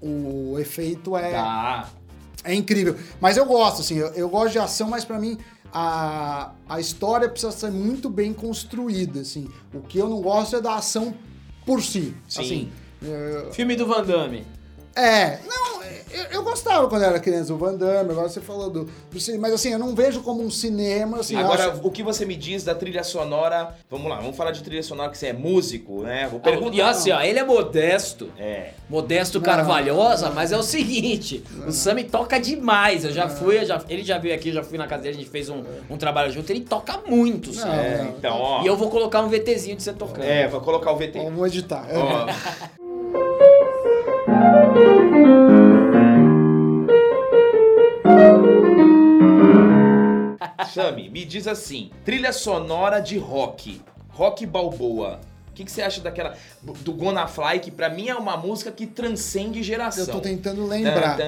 o efeito é, Tá. é incrível. Mas eu gosto, assim, eu, eu gosto de ação, mas pra mim a, a história precisa ser muito bem construída, assim. O que eu não gosto é da ação por si. Sim. Assim, é, Filme do Van Damme. É, não, eu, eu gostava quando era criança, o Van Damme, agora você falou do, do cinema, mas assim, eu não vejo como um cinema, assim, eu Agora, acho- o que você me diz da trilha sonora? Vamos lá, vamos falar de trilha sonora que você é músico, né? Vou E perguntar. assim, ó, ele é modesto. É. Modesto Não, Carvalhosa, não. mas é o seguinte, o Sami toca demais. Eu já fui, eu já, ele já veio aqui, eu já fui na casa dele, a gente fez um, um trabalho junto, ele toca muito, Não, Sami. É, não. então, ó. E eu vou colocar um VTzinho de você tocando. É, vou colocar o VT. Vamos editar. Ó. Sami, me diz assim, trilha sonora de rock, rock balboa. O que, que você acha daquela do Gonna Fly, que pra mim é uma música que transcende geração. Eu tô tentando lembrar.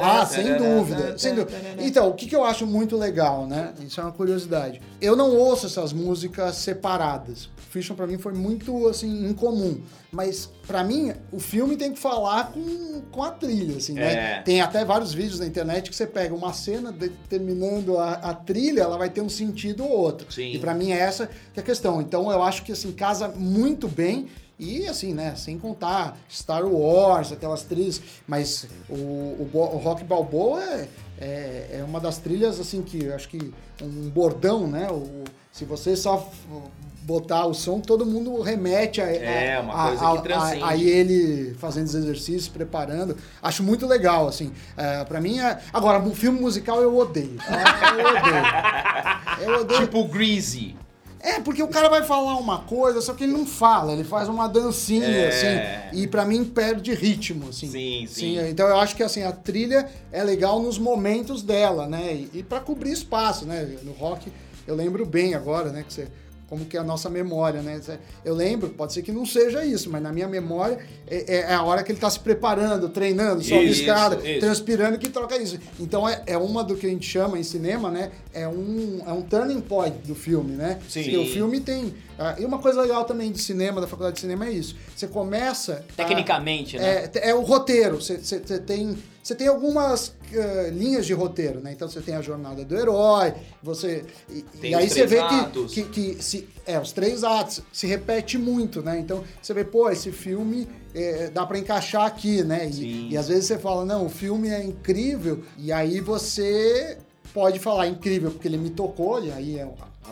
Ah, Ah, sem dúvida, sem dúvida. Então, o que, que eu acho muito legal, né? Isso é uma curiosidade. Eu não ouço essas músicas separadas. Fiction pra mim foi muito assim incomum, mas pra mim o filme tem que falar com, com a trilha, assim, né? É. Tem até vários vídeos na internet que você pega uma cena determinando a, a trilha, ela vai ter um sentido ou outro. Sim. E pra mim é essa que é a questão. Então eu acho que assim casa muito bem e assim, né, sem contar Star Wars, aquelas trilhas, mas o, o, o Rock Balboa é, é, é uma das trilhas, assim, que eu acho que um bordão, né, o, se você só botar o som, todo mundo remete a, É, a- a- a- ele fazendo os exercícios, preparando. Acho muito legal, assim. É, pra mim é... Agora, um filme musical eu odeio. Eu odeio. Eu odeio. Tipo Greasy. É, porque o cara vai falar uma coisa, só que ele não fala, ele faz uma dancinha, É. assim, e pra mim perde ritmo, assim. Sim, sim. Então eu acho que, assim, a trilha é legal nos momentos dela, né, e, e pra cobrir espaço, né, no rock, eu lembro bem agora, né, que você... Como que é a nossa memória, né? Eu lembro, pode ser que não seja isso, mas na minha memória é, é a hora que ele tá se preparando, treinando, sobe Isso, escada, isso. transpirando que troca isso. Então é, é uma do que a gente chama em cinema, né? É um, é um turning point do filme, né? Sim. Porque o filme tem. Ah, e uma coisa legal também de cinema, da faculdade de cinema, é isso. Você começa. a- Tecnicamente, né? é, é o roteiro. Você, você- você tem, você tem algumas ah, linhas de roteiro, né? Então você tem a jornada do herói, você. E, Tem e aí você vê atos. que, que, que se, é, os três atos se repete muito, né? Então você vê, pô, esse filme é, dá pra encaixar aqui, né? E, e às vezes você fala, não, o filme é incrível, e aí você pode falar incrível porque ele me tocou, e aí é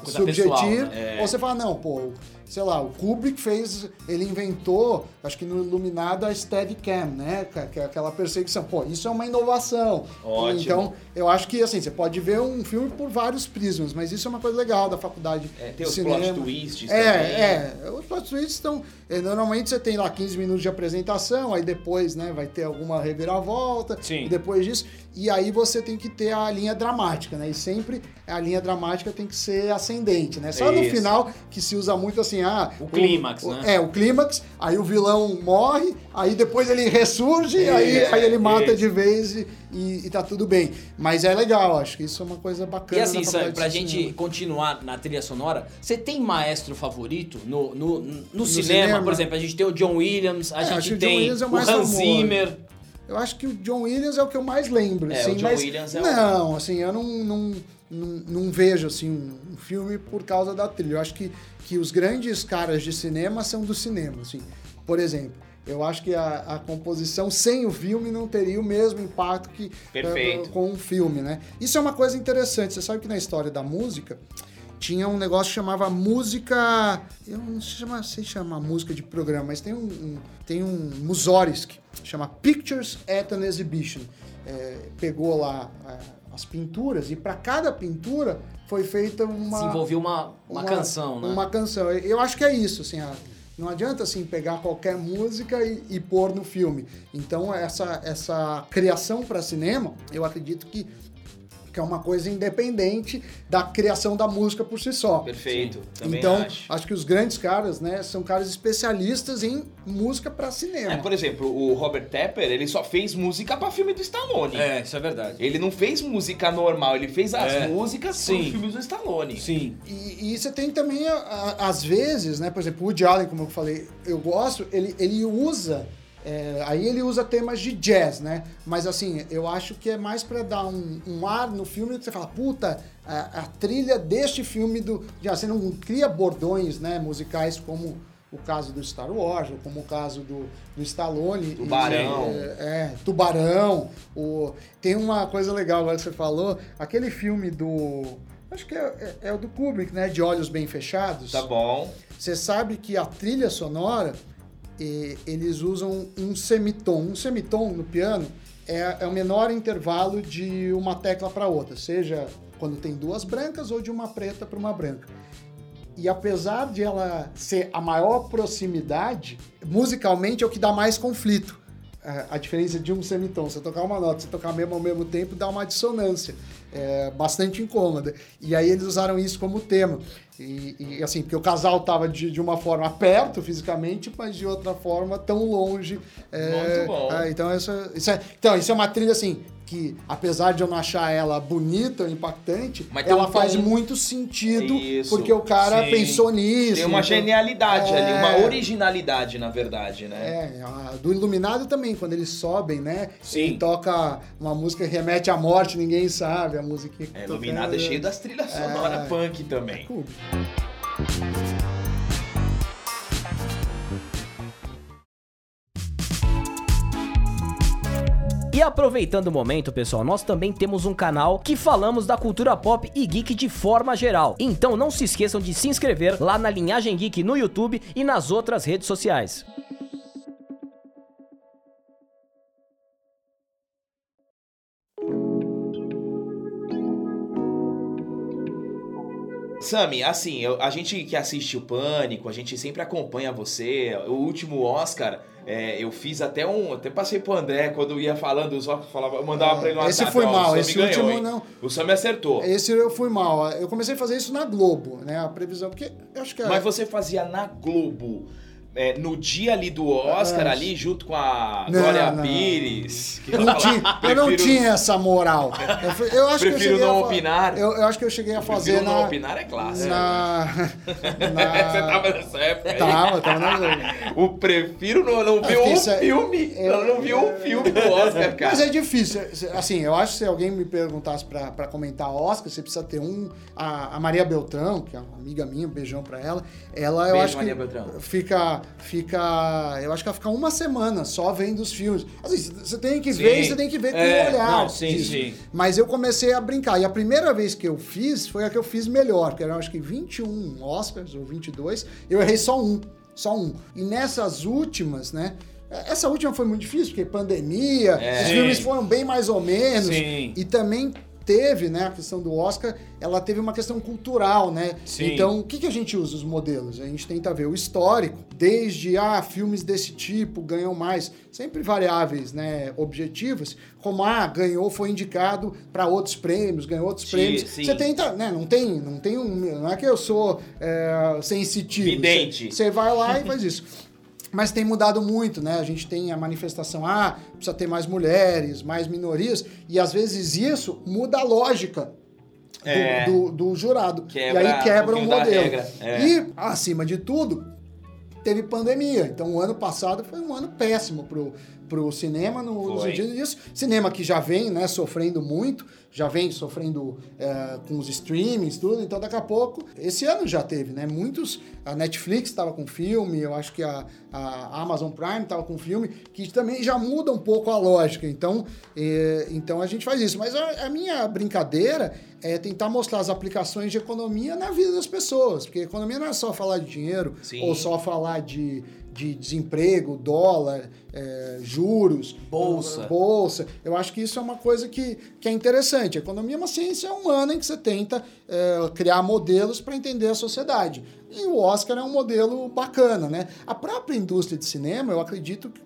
Subjetivo. pessoal, né? É. Ou você fala, não, pô, sei lá, o Kubrick fez, ele inventou, acho que no Iluminado, a Steadicam, né? Que é aquela perseguição. Pô, isso é uma inovação. Ótimo. Então, eu acho que, assim, você pode ver um filme por vários prismas, mas isso é uma coisa legal da faculdade É, tem de os cinema. plot twists É, também. é. Os plot twists estão... eh, Normalmente você tem lá 15 minutos de apresentação, aí depois, né, vai ter alguma reviravolta. Sim. E depois disso... E aí você tem que ter a linha dramática, né? E sempre a linha dramática tem que ser ascendente, né? Só no Isso. final que se usa muito assim, ah... O clímax, o- né? É, o clímax, aí o vilão morre, aí depois ele ressurge, aí, É, aí ele mata de vez e, e, e tá tudo bem. Mas é legal, acho que isso é uma coisa E bacana. assim, na Sam, faculdade pra gente cinema. continuar na trilha sonora, você tem maestro favorito no, no, no, cinema? cinema? Por exemplo, a gente tem o John Williams, a É, gente o John tem é o o Hans famoso. Zimmer. Eu acho que o John Williams é o que eu mais lembro, É, assim, o John mas Williams é o- não, assim, eu não, não, não, não vejo assim um, um filme por causa da trilha. Eu acho que, que os grandes caras de cinema são do cinema, assim. Por exemplo, eu acho que a, a composição sem o filme não teria o mesmo impacto que eh, com o filme, né? Isso é uma coisa interessante. Você sabe que na história da música tinha um negócio que chamava música. Eu não sei, chama, sei chamar música de programa, mas tem um, um- tem um Mussorgsky, chama Pictures at an Exhibition. É, pegou lá é, as pinturas e para cada pintura foi feita uma. Desenvolveu uma, uma, canção, né? Uma canção. Eu acho que é isso, assim. a- não adianta assim pegar qualquer música e, e pôr no filme. Então essa essa criação para cinema, eu acredito que que é uma coisa independente da criação da música por si só. Perfeito. Também então, acho. que os grandes caras, né, são caras especialistas em música para cinema. É, por exemplo, o Robert Tepper, ele só fez música pra filme do Stallone. É, isso é verdade. Ele não fez música normal, ele fez as É. músicas Sim. para filmes do Stallone. Sim. E, e você tem também, a- a- às vezes, né? Por exemplo, o Woody Allen, como eu falei, eu gosto, ele, ele usa. É, aí ele usa temas de jazz, né? Mas assim, eu acho que é mais pra dar um, um ar no filme que você fala, puta, a, a trilha deste filme do. Já, você não cria bordões né, musicais como, o caso do Star Wars, ou como o caso do, do Stallone. Tubarão. E, é, é, Tubarão. O, tem uma coisa legal agora que você falou, aquele filme do... Acho que é, é, é o do Kubrick, né? De Olhos Bem Fechados. Tá bom. Você sabe que a trilha sonora, eh, eles usam um semitom. Um semitom no piano é, é o menor intervalo de uma tecla para outra, seja quando tem duas brancas ou de uma preta para uma branca. E apesar de ela ser a maior proximidade, musicalmente é o que dá mais conflito. A- A diferença de um semitom, você tocar uma nota, você tocar mesmo ao mesmo tempo, dá uma dissonância. É bastante incômoda. E aí eles usaram isso como tema. E, e, assim, porque o casal tava de, de uma forma perto fisicamente, mas de outra forma tão longe. É, Muito bom. é, então, isso, isso é, então, isso é uma trilha assim. Que apesar de eu não achar ela bonita ou impactante, Mas ela um faz tom- muito sentido Isso. porque o cara Sim. pensou nisso. Tem uma então- genialidade ali, É. uma originalidade, na verdade, né? É, a do Iluminado também, quando eles sobem, né? Sim. E toca uma música que remete à morte, ninguém sabe, a música que É, Iluminado é cheio das trilhas sonoras É. punk também. Kubrick. E aproveitando o momento, pessoal, nós também temos um canal que falamos da cultura pop e geek de forma geral. Então não se esqueçam de se inscrever lá na Linhagem Geek no YouTube e nas outras redes sociais. Sami, assim, eu- a gente que assiste o Pânico, a gente sempre acompanha você. O último Oscar, é, eu fiz até um. Até passei pro André quando ia falando, os Oscars falava, eu mandava pra ele no Esse WhatsApp, foi mal, esse ganhou, último hein? não. O Sami acertou. Esse eu fui mal. Eu comecei a fazer isso na Globo, né? A previsão, porque eu acho que é- Mas você fazia na Globo. É, no dia ali do Oscar, Ah, ali junto com a Não, Glória não. Pires. que Eu não, tinha, eu não "Prefiro- tinha essa moral. Eu, eu acho que eu Prefiro não a opinar. Eu, eu acho que eu cheguei a fazer Prefiro na. não opinar é clássico. na, na- Você tava nessa época aí? Tava, tava na. O prefiro não, não ver fiquei um filme. eu- Eu não vi um filme do Oscar, cara. Mas é difícil. Assim, eu acho que se alguém me perguntasse pra, pra comentar Oscar, você precisa ter um. A, a Maria Beltrão, que é uma amiga minha, um beijão pra ela. Ela, eu Beijo, acho Maria que. Beltrão. Fica. Fica. Eu acho que ela fica uma semana só vendo os filmes. Assim, você tem que Sim. ver você tem que ver com É, um olhar. não, sim, disso. sim. Mas eu comecei a brincar. E a primeira vez que eu fiz foi a que eu fiz melhor, que eram acho que 21 Oscars ou 22. Eu errei só um. Só um. E nessas últimas, né? Essa última foi muito difícil, porque pandemia, É. os Sim. filmes foram bem mais ou menos. Sim. E também teve, né, a questão do Oscar, ela teve uma questão cultural, né? Sim. Então, o que, que a gente usa os modelos? A gente tenta ver o histórico, desde, ah, filmes desse tipo ganham mais, sempre variáveis, né, objetivas, como, ah, ganhou, foi indicado para outros prêmios, ganhou outros Sim, prêmios. sim. Você tenta, né, não tem, não tem um, não é que eu sou é, sensitivo. Vidente. Você, você vai lá e faz isso. Mas tem mudado muito, né? A gente tem a manifestação, ah, precisa ter mais mulheres, mais minorias, e às vezes isso muda a lógica do, É. do- do jurado. Quebra e aí quebra um o modelo. é. E, acima de tudo, teve pandemia. Então, o ano passado foi um ano péssimo pro, cinema no, no sentido disso. Cinema que já vem, né, sofrendo muito, já vem sofrendo é, com os streamings, tudo. Então, daqui a pouco, esse ano já teve, né? Muitos, a Netflix estava com filme, eu acho que a, a Amazon Prime estava com filme, que também já muda um pouco a lógica. Então, é, então a gente faz isso. Mas a, a minha brincadeira é tentar mostrar as aplicações de economia na vida das pessoas. Porque economia não é só falar de dinheiro, Sim. ou só falar de, de desemprego, dólar, é, juros, Bolsa. bolsa. Eu acho que isso é uma coisa que, que é interessante. A economia é uma ciência humana em que você tenta é, criar modelos para entender a sociedade. E o Oscar é um modelo bacana, né? A própria indústria de cinema, eu acredito que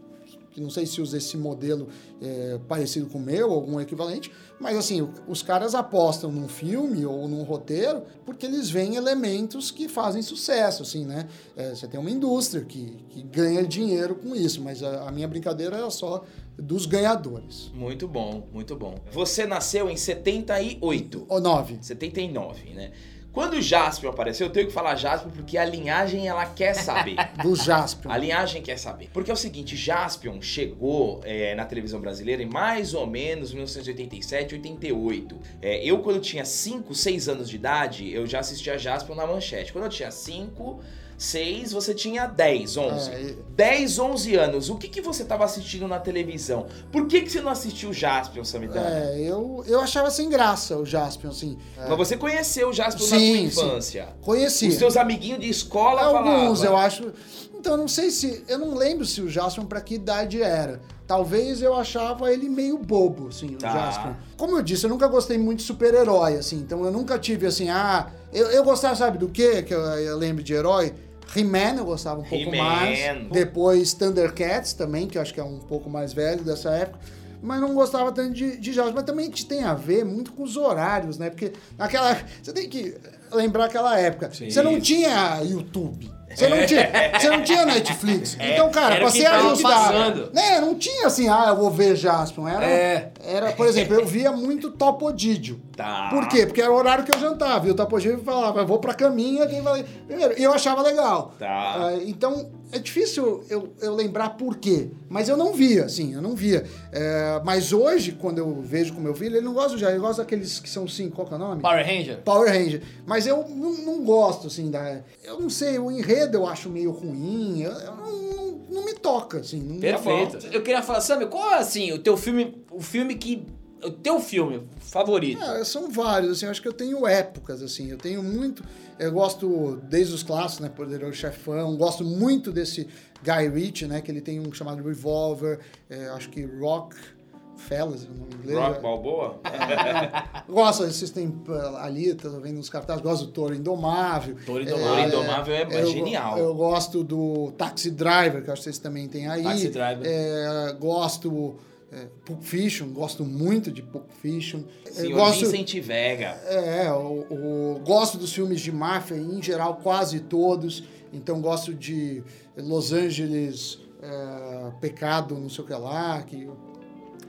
que não sei se usa esse modelo é, parecido com o meu, algum equivalente, mas assim, os caras apostam num filme ou num roteiro porque eles veem elementos que fazem sucesso, assim, né? É, você tem uma indústria que, que ganha dinheiro com isso, mas a, a minha brincadeira era só dos ganhadores. Muito bom, muito bom. Você nasceu em 78. O 9. 79, né? Quando o Jaspion apareceu, eu tenho que falar Jaspion porque a linhagem ela quer saber. Do Jaspion. A linhagem quer saber. Porque é o seguinte, Jaspion chegou é, na televisão brasileira em mais ou menos 1987, 88. É, eu, quando tinha 5, 6 anos de idade, eu já assistia Jaspion na manchete. Quando eu tinha 5, 6, você tinha 10, 11. É, e- 10, 11 anos, o que, que você tava assistindo na televisão? Por que, que você não assistiu Jaspion, Samidana? É, eu, eu achava sem graça o Jaspion, assim. Mas você conheceu o Jaspion na Sim, sua sim. infância. Conheci. Os seus amiguinhos de escola Alguns, falavam. eu acho. Então, não sei se. Eu não lembro se o Jaspion pra que idade era. Talvez eu achava ele meio bobo, assim, Tá. o Jaspion. Como eu disse, eu nunca gostei muito de super-herói, assim. Então eu nunca tive assim, ah. Eu, eu gostava, sabe, do quê? Que eu, eu lembro de herói? He-Man eu gostava um pouco mais. Depois Thundercats também, que eu acho que é um pouco mais velho dessa época. Mas não gostava tanto de, de jogos. Mas também que tem a ver muito com os horários, né? Porque naquela. Você tem que lembrar aquela época. Sim. Você não tinha YouTube. Você não tinha, você não tinha Netflix. Então, cara, pra o que você tava ajudar. passando. Né, não tinha assim, ah, eu vou ver Jaspion. Era, É. era, por exemplo, eu via muito Topodídio. Tá. Por quê? Porque era o horário que eu jantava. E o Topodídio falava, eu vou pra caminha, quem vai. Primeiro, eu achava legal. Tá. Ah, então, é difícil eu, eu lembrar por quê. Mas eu não via, assim, eu não via. É, mas hoje, quando eu vejo com meu filho, ele não gosta Jaspion, ele gosta daqueles que são cinco, qual que é o nome? Power Ranger? Power Ranger. Mas eu não, não gosto, assim, da. Eu não sei, o enredo eu acho meio ruim. Eu, eu não, não, não me toca, assim. Não Perfeito. Eu queria falar, Sammy, qual é, assim, o teu filme, o filme que... O teu filme favorito? É, são vários, assim, eu acho que eu tenho épocas, assim, eu tenho muito, eu gosto desde os clássicos, né, Poderoso Chefão, gosto muito desse Guy Ritchie, né, que ele tem um chamado Revolver, é, acho que Rock Fellas, o nome inglês. Rock é. Balboa? Gosto, vocês têm uh, ali, tô vendo nos cartazes, gosto do Toro Indomável. Toro Toro Indomável. Indomável é, é eu, genial. Eu gosto do Taxi Driver, que eu acho que vocês também têm aí. Taxi Driver. É, gosto. É, Pulp Fiction, gosto muito de Pulp Fiction. Eu Senhor gosto, Vincent Vega. é, o, o- gosto dos filmes de máfia, em geral, quase todos. Então, gosto de Los Angeles, é, Pecado, não sei o que lá. Que,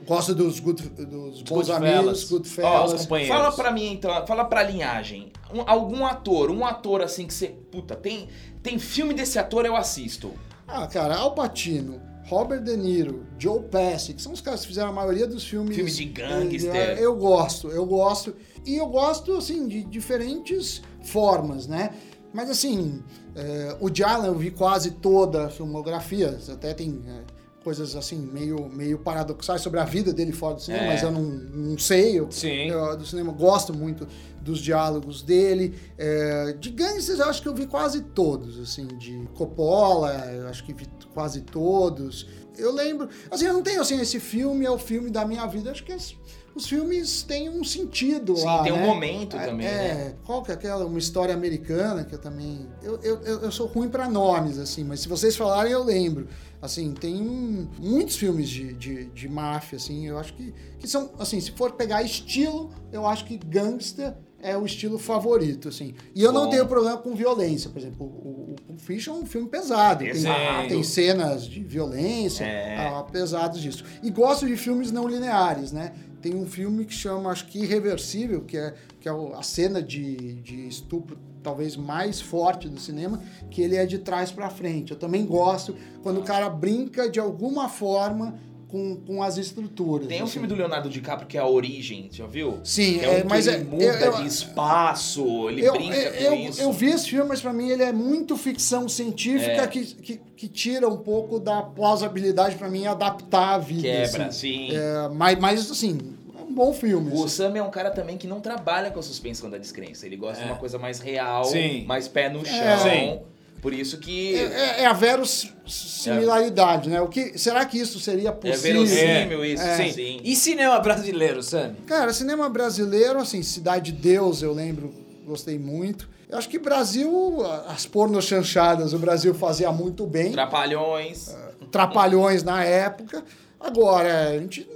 gosto dos, good, dos Bons Goodfellas. Amigos, Goodfellas. companheiros. Fala pra mim, então, fala pra linhagem. Um- algum ator, um ator assim que você. Puta, tem, tem filme desse ator, eu assisto. Ah, cara, Al Pacino, Robert De Niro, Joe Pesci, que são os caras que fizeram a maioria dos filmes. Filme de gangster. Eh, Eu gosto, eu gosto. E eu gosto, assim, de diferentes formas, né? Mas, assim, eh, o Allen eu vi quase toda a filmografia. Até tem eh, coisas, assim, meio, meio paradoxais sobre a vida dele fora do cinema, É. mas eu não, não sei. Eu, Sim. eu, do cinema, gosto muito dos diálogos dele. É, de gangsters, eu acho que eu vi quase todos, assim, de Coppola, eu acho que vi quase todos. Eu lembro, assim, eu não tenho, assim, esse filme é o filme da minha vida, acho que as- os filmes têm um sentido Sim, lá, tem um né? momento É, também, é, né? qual que é aquela, uma história americana que eu também... Eu, eu, eu sou ruim pra nomes, assim, mas se vocês falarem eu lembro. Assim, tem um- muitos filmes de, de, de máfia, assim, eu acho que, que são, assim, se for pegar estilo, eu acho que gangster é o estilo favorito, assim. E eu não Bom. tenho problema com violência, por exemplo, o, o Pulp Fiction é um filme pesado, tem, tem cenas de violência, É. ah, pesados disso. E gosto de filmes não lineares, né? Tem um filme que chama, acho que Irreversível, que é, que é a cena de, de estupro talvez mais forte do cinema, que ele é de trás pra frente. Eu também gosto quando o cara brinca de alguma forma com, com as estruturas. Tem um assim. filme do Leonardo DiCaprio que é A Origem, já viu? Sim, é um é, mas ele é- muda eu- de espaço, ele eu, brinca eu, com eu, isso. eu vi esse filme, mas pra mim ele é muito ficção científica É. que, que, que tira um pouco da plausibilidade pra mim adaptar a vida. Quebra, assim. sim. É, mas, mas, assim, é um bom filme. O assim. Sam é um cara também que não trabalha com a suspensão da descrença. Ele gosta de uma coisa mais real, Sim. mais pé no chão. É. Sim. Por isso que É, é- é a verossimilaridade, né? O que, será que isso seria é, possível? verossímil isso, É. sim. E cinema brasileiro, Sammy? Cara, cinema brasileiro, assim, Cidade de Deus, eu lembro, gostei muito. Eu acho que Brasil, as pornos chanchadas, o Brasil fazia muito bem. Trapalhões. trapalhões na época. Agora, a gente,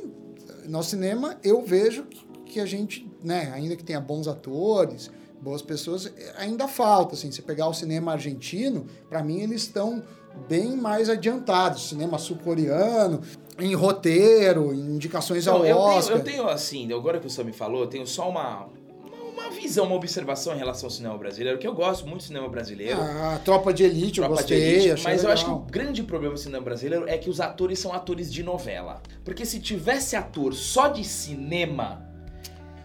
no cinema, eu vejo que, que a gente, né, ainda que tenha bons atores, boas pessoas, ainda falta. Assim, se pegar o cinema argentino, para mim eles estão bem mais adiantados. Cinema sul-coreano, em roteiro, em indicações ao eu, tenho, Oscar. eu tenho, assim, agora que o Sam me falou, eu tenho só uma, uma, visão, uma observação em relação ao cinema brasileiro, que eu gosto muito do cinema brasileiro. A Tropa de Elite, eu Tropa de gostei, Elite, achei mas eu acho que o legal. grande problema do cinema brasileiro é que os atores são atores de novela. Porque se tivesse ator só de cinema,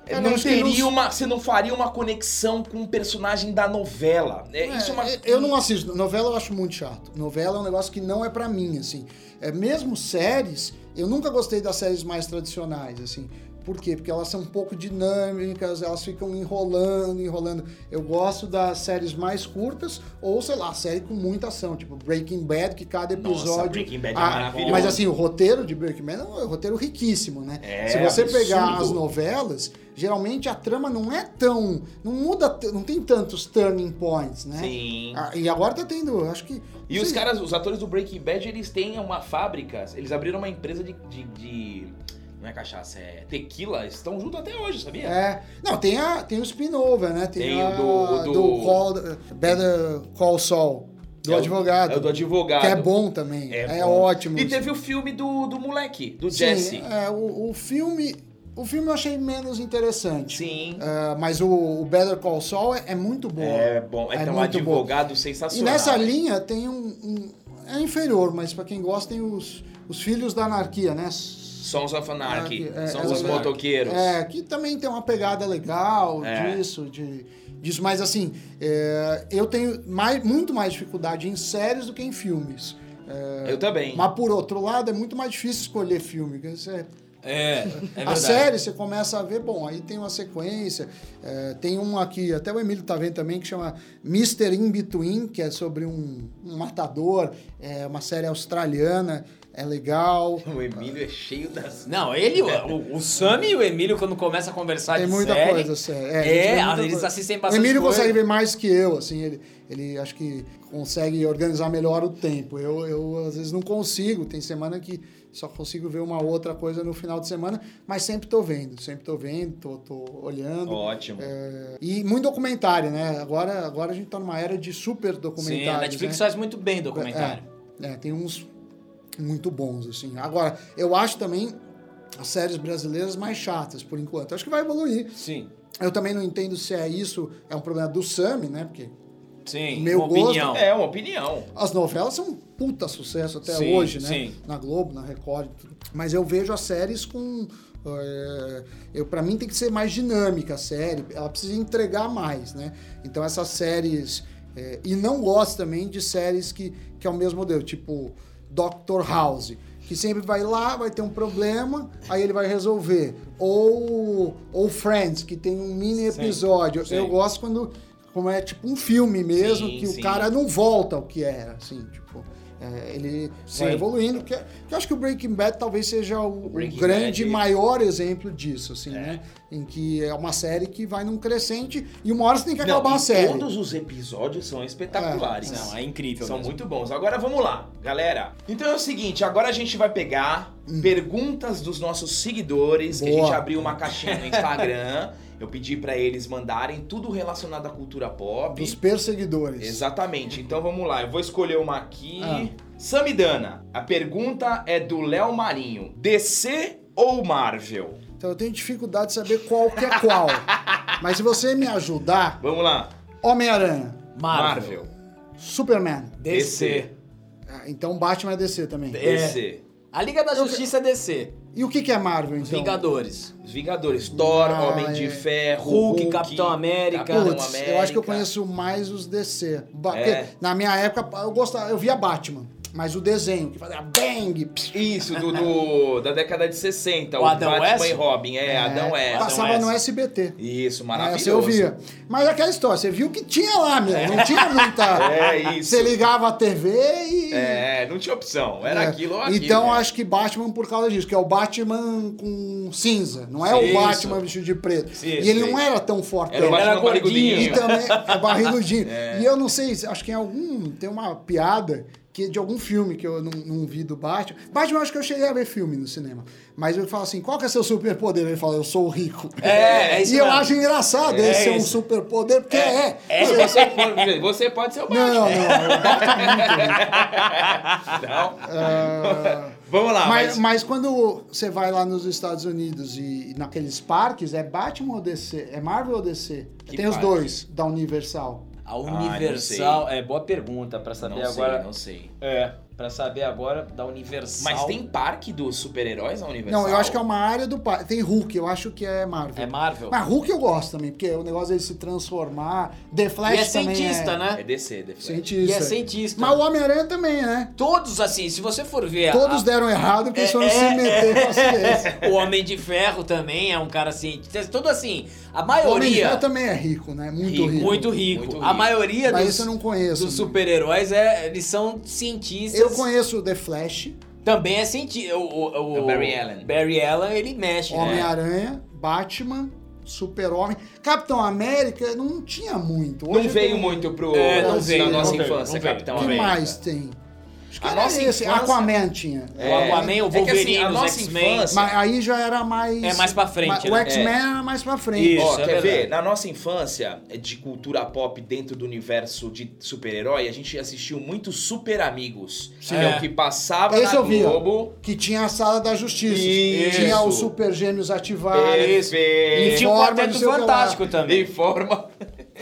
Cara, não acho que teria não- uma. Você não faria uma conexão com um personagem da novela. É, isso é uma. É, eu não assisto. Novela eu acho muito chato. Novela é um negócio que não é pra mim, assim. É, mesmo séries, eu nunca gostei das séries mais tradicionais, assim. Por quê? Porque elas são um pouco dinâmicas, elas ficam enrolando, enrolando. Eu gosto das séries mais curtas, ou sei lá, série com muita ação, tipo Breaking Bad, que cada Nossa, episódio. Breaking Bad é Ah, maravilhoso. Mas assim, o roteiro de Breaking Bad é um roteiro riquíssimo, né? É, Se você absurdo. pegar as novelas, geralmente a trama não é tão. não muda, não tem tantos turning points, né? Sim. Ah, e agora tá tendo, acho que. E os caras, os atores do Breaking Bad, eles têm uma fábrica, eles abriram uma empresa de. de- de- não é cachaça, é tequila, estão juntos até hoje, sabia? É. Não, tem, a, tem o spin-over, né? Tem, Tem a, o do- do- Call, Better Call Saul, do É o- advogado. É o do advogado. Que é bom também. É, bom. ótimo. E teve o filme do, do moleque, do Sim, Jesse. É, o, o filme. O filme eu achei menos interessante. Sim. Ah, mas o, o Better Call Saul é, é muito bom. É bom. É, É um muito bom. advogado E sensacional. nessa linha tem um, um- É inferior, mas pra quem gosta tem os, os Filhos da Anarquia, né? Sons of Anarchy. É, São é, os é, motoqueiros. É, que também tem uma pegada legal É. disso, de, disso. Mas assim, é, eu tenho mais, muito mais dificuldade em séries do que em filmes. É, Eu também. mas por outro lado, é muito mais difícil escolher filme. você- É, é a verdade. série você começa a ver, bom, aí tem uma sequência. é, tem um aqui, até o Emílio tá vendo também, que chama Mr. In Between, que é sobre um, um matador. É uma série australiana, é legal. O Emílio é cheio das. Não, ele, o, o Sam e o Emílio, quando começam a conversar Tem de muita série, coisa, sério. É, vê muita eles coisa. assistem O bastante Emílio coisa. consegue ver mais que eu, assim, ele, ele acho que consegue organizar melhor o tempo. Eu, eu, às vezes, não consigo. Tem semana que só consigo ver uma outra coisa no final de semana, mas sempre tô vendo, sempre tô vendo, tô, tô olhando. Ótimo. É, e muito documentário, né? Agora, agora a gente tá numa era de super Sim, documentários. a Netflix né? faz muito bem documentário. É, é, tem uns muito bons, assim. Agora, eu acho também as séries brasileiras mais chatas, por enquanto. Acho que vai evoluir. Sim, Eu também não entendo se é isso, é um problema do Sami, né? Porque sim, Meu uma gosto opinião. É, uma opinião. as novelas são um puta sucesso até Sim, hoje, né? sim. Na Globo, na Record, e tudo. Mas eu vejo as séries com. é, eu, para mim tem que ser mais dinâmica a série, ela precisa entregar mais, né? Então essas séries. é, e não gosto também de séries que, que é o mesmo modelo, tipo Doctor House. Que sempre vai lá, vai ter um problema, aí ele vai resolver. Ou, ou Friends, que tem um mini Sim, episódio. sim. Eu gosto quando como é tipo um filme mesmo, Sim, que sim. o cara não volta ao que era, assim, tipo, é, ele Sim. vai evoluindo, que, que eu acho que o Breaking Bad talvez seja o, o grande Bad- maior exemplo disso, assim, É. né? Em que é uma série que vai num crescente e uma hora você tem que Não, acabar e a série. Todos os episódios são espetaculares. Não, é incrível São mesmo. muito bons. Agora vamos lá, galera. Então é o seguinte, agora a gente vai pegar perguntas dos nossos seguidores, que a Hum. Boa. gente abriu uma caixinha no Instagram. Eu pedi pra eles mandarem tudo relacionado à cultura pop. Dos perseguidores. Exatamente. Então vamos lá, eu vou escolher uma aqui. Ah. Samidana, a pergunta é do Léo Marinho. DC ou Marvel? Então eu tenho dificuldade de saber qual que é qual. Mas se você me ajudar, Vamos lá. Homem-Aranha, Marvel. Superman. DC. Ah, Então Batman é DC também. É. DC. A Liga da Justiça é DC. E o que, que é Marvel, Os então? Vingadores. Os Vingadores. Thor, Ah, Homem de é. Ferro, Hulk, Capitão América. Capitão Putz, América. eu acho que eu conheço mais os DC. Ba- É. porque Na minha época, eu gostava, eu via Batman, mas o desenho, que fazia bang, pss, Isso, do, do- da década de 60. O O, Adão Batman e Robin. É, Adão West. passava West. no SBT. Isso, É, maravilhoso. você ouvia. Mas aquela história, você viu que tinha lá, meu. Não tinha muita. É isso. Você ligava a TV e. É, não tinha opção. Era É. aquilo ou aquilo. Então né? acho que Batman por causa disso, que é o Batman com cinza, não é o Isso. Batman vestido de preto. Sim, e ele sim. não era tão fortão. Era o Ele era barrigudinho. E também é barrigudinho. E eu não sei, acho que em algum. Tem uma piada que de algum filme que eu não, não vi do Batman. Batman, eu acho que eu cheguei a ver filme no cinema. Mas ele fala assim: qual que é seu superpoder? Ele fala, eu sou o rico. É, é isso E eu acho engraçado É esse é um superpoder, porque é. É, Se você, for- você pode ser o Não, não, Batman. não. Eu bato muito. Não. Ah, Vamos lá, mas, mas... mas quando você vai lá nos Estados Unidos e, e naqueles parques, é Batman ou DC? É Marvel ou DC? Que Tem os parque? dois da Universal. A não Universal. é boa pergunta pra saber Não sei, agora. não sei. É. pra saber agora da Universal. Mas tem parque dos super-heróis na Universal? Não, eu acho que é uma área do parque. Tem Hulk, eu acho que é Marvel. É Marvel. Mas Hulk eu gosto também, porque o negócio dele se transformar. The Flash E é também cientista, é... É né? DC, The Flash. E Cientista. é cientista. Mas o Homem-Aranha também, né? Todos, assim, se você for ver... a- Todos deram errado porque eles É, foram é, se meter com a ciência. O Homem de Ferro também é um cara cientista. Tudo assim, a O Homem de maioria... Ferro também é rico, né? Muito Rico, rico. Muito rico. Muito A rico. maioria Mas dos, esse eu não conheço. dos né? super-heróis, é, eles são cientistas. Eu conheço o The Flash, Também é cientista. O, o, o- É o Barry Allen. Barry Allen, ele mexe, né? Homem-Aranha, Batman, Super-Homem. Capitão América não tinha muito. Não Hoje veio tem- muito pro É, não na veio, nossa não veio, infância, não veio. Capitão O que América. mais tem? Acho que A nossa esse. infância- Aquaman tinha. O Aquaman, o É que, assim, Wolverine, a os nossa X-Men. infância- Mas aí já era mais. É mais pra frente, Mas né? O X-Men era mais pra frente. Isso. Ó, é quer verdade. ver? Na nossa infância de cultura pop dentro do universo de super-herói, a gente assistiu muito Super Amigos. Que é É. o que passava Esse na eu vi, ó. Globo. Que tinha a sala da justiça. Isso. Tinha os super gêmeos ativados. Perfeito. E tinha o Quarteto Fantástico também. Em forma,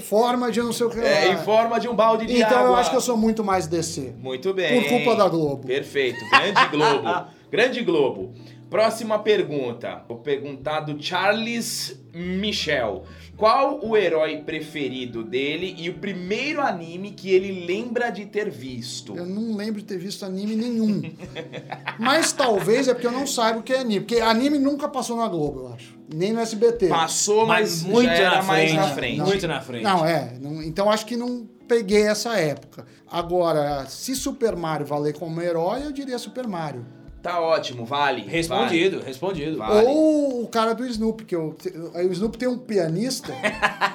Forma de não sei o que. é, lá. em forma de um balde de Então água. eu acho que eu sou muito mais DC. Muito bem. Por culpa da Globo. Perfeito. Grande Globo. Grande Globo. Próxima pergunta. Vou perguntar do Charles Michel. Qual o herói preferido dele e o primeiro anime que ele lembra de ter visto? Eu não lembro de ter visto anime nenhum. Mas talvez é porque eu não saiba o que é anime. Porque anime nunca passou na Globo, eu acho. Nem no SBT. Passou, mas, Mas muito já era na mais frente. na frente. Muito na frente. Não, é. não- então acho que não peguei essa época. Agora, se Super Mario valer como herói, eu diria Super Mario. Tá ótimo, vale. Respondido, respondido. Vale. Ou o cara do Snoopy, que eu, aí o Snoopy tem um pianista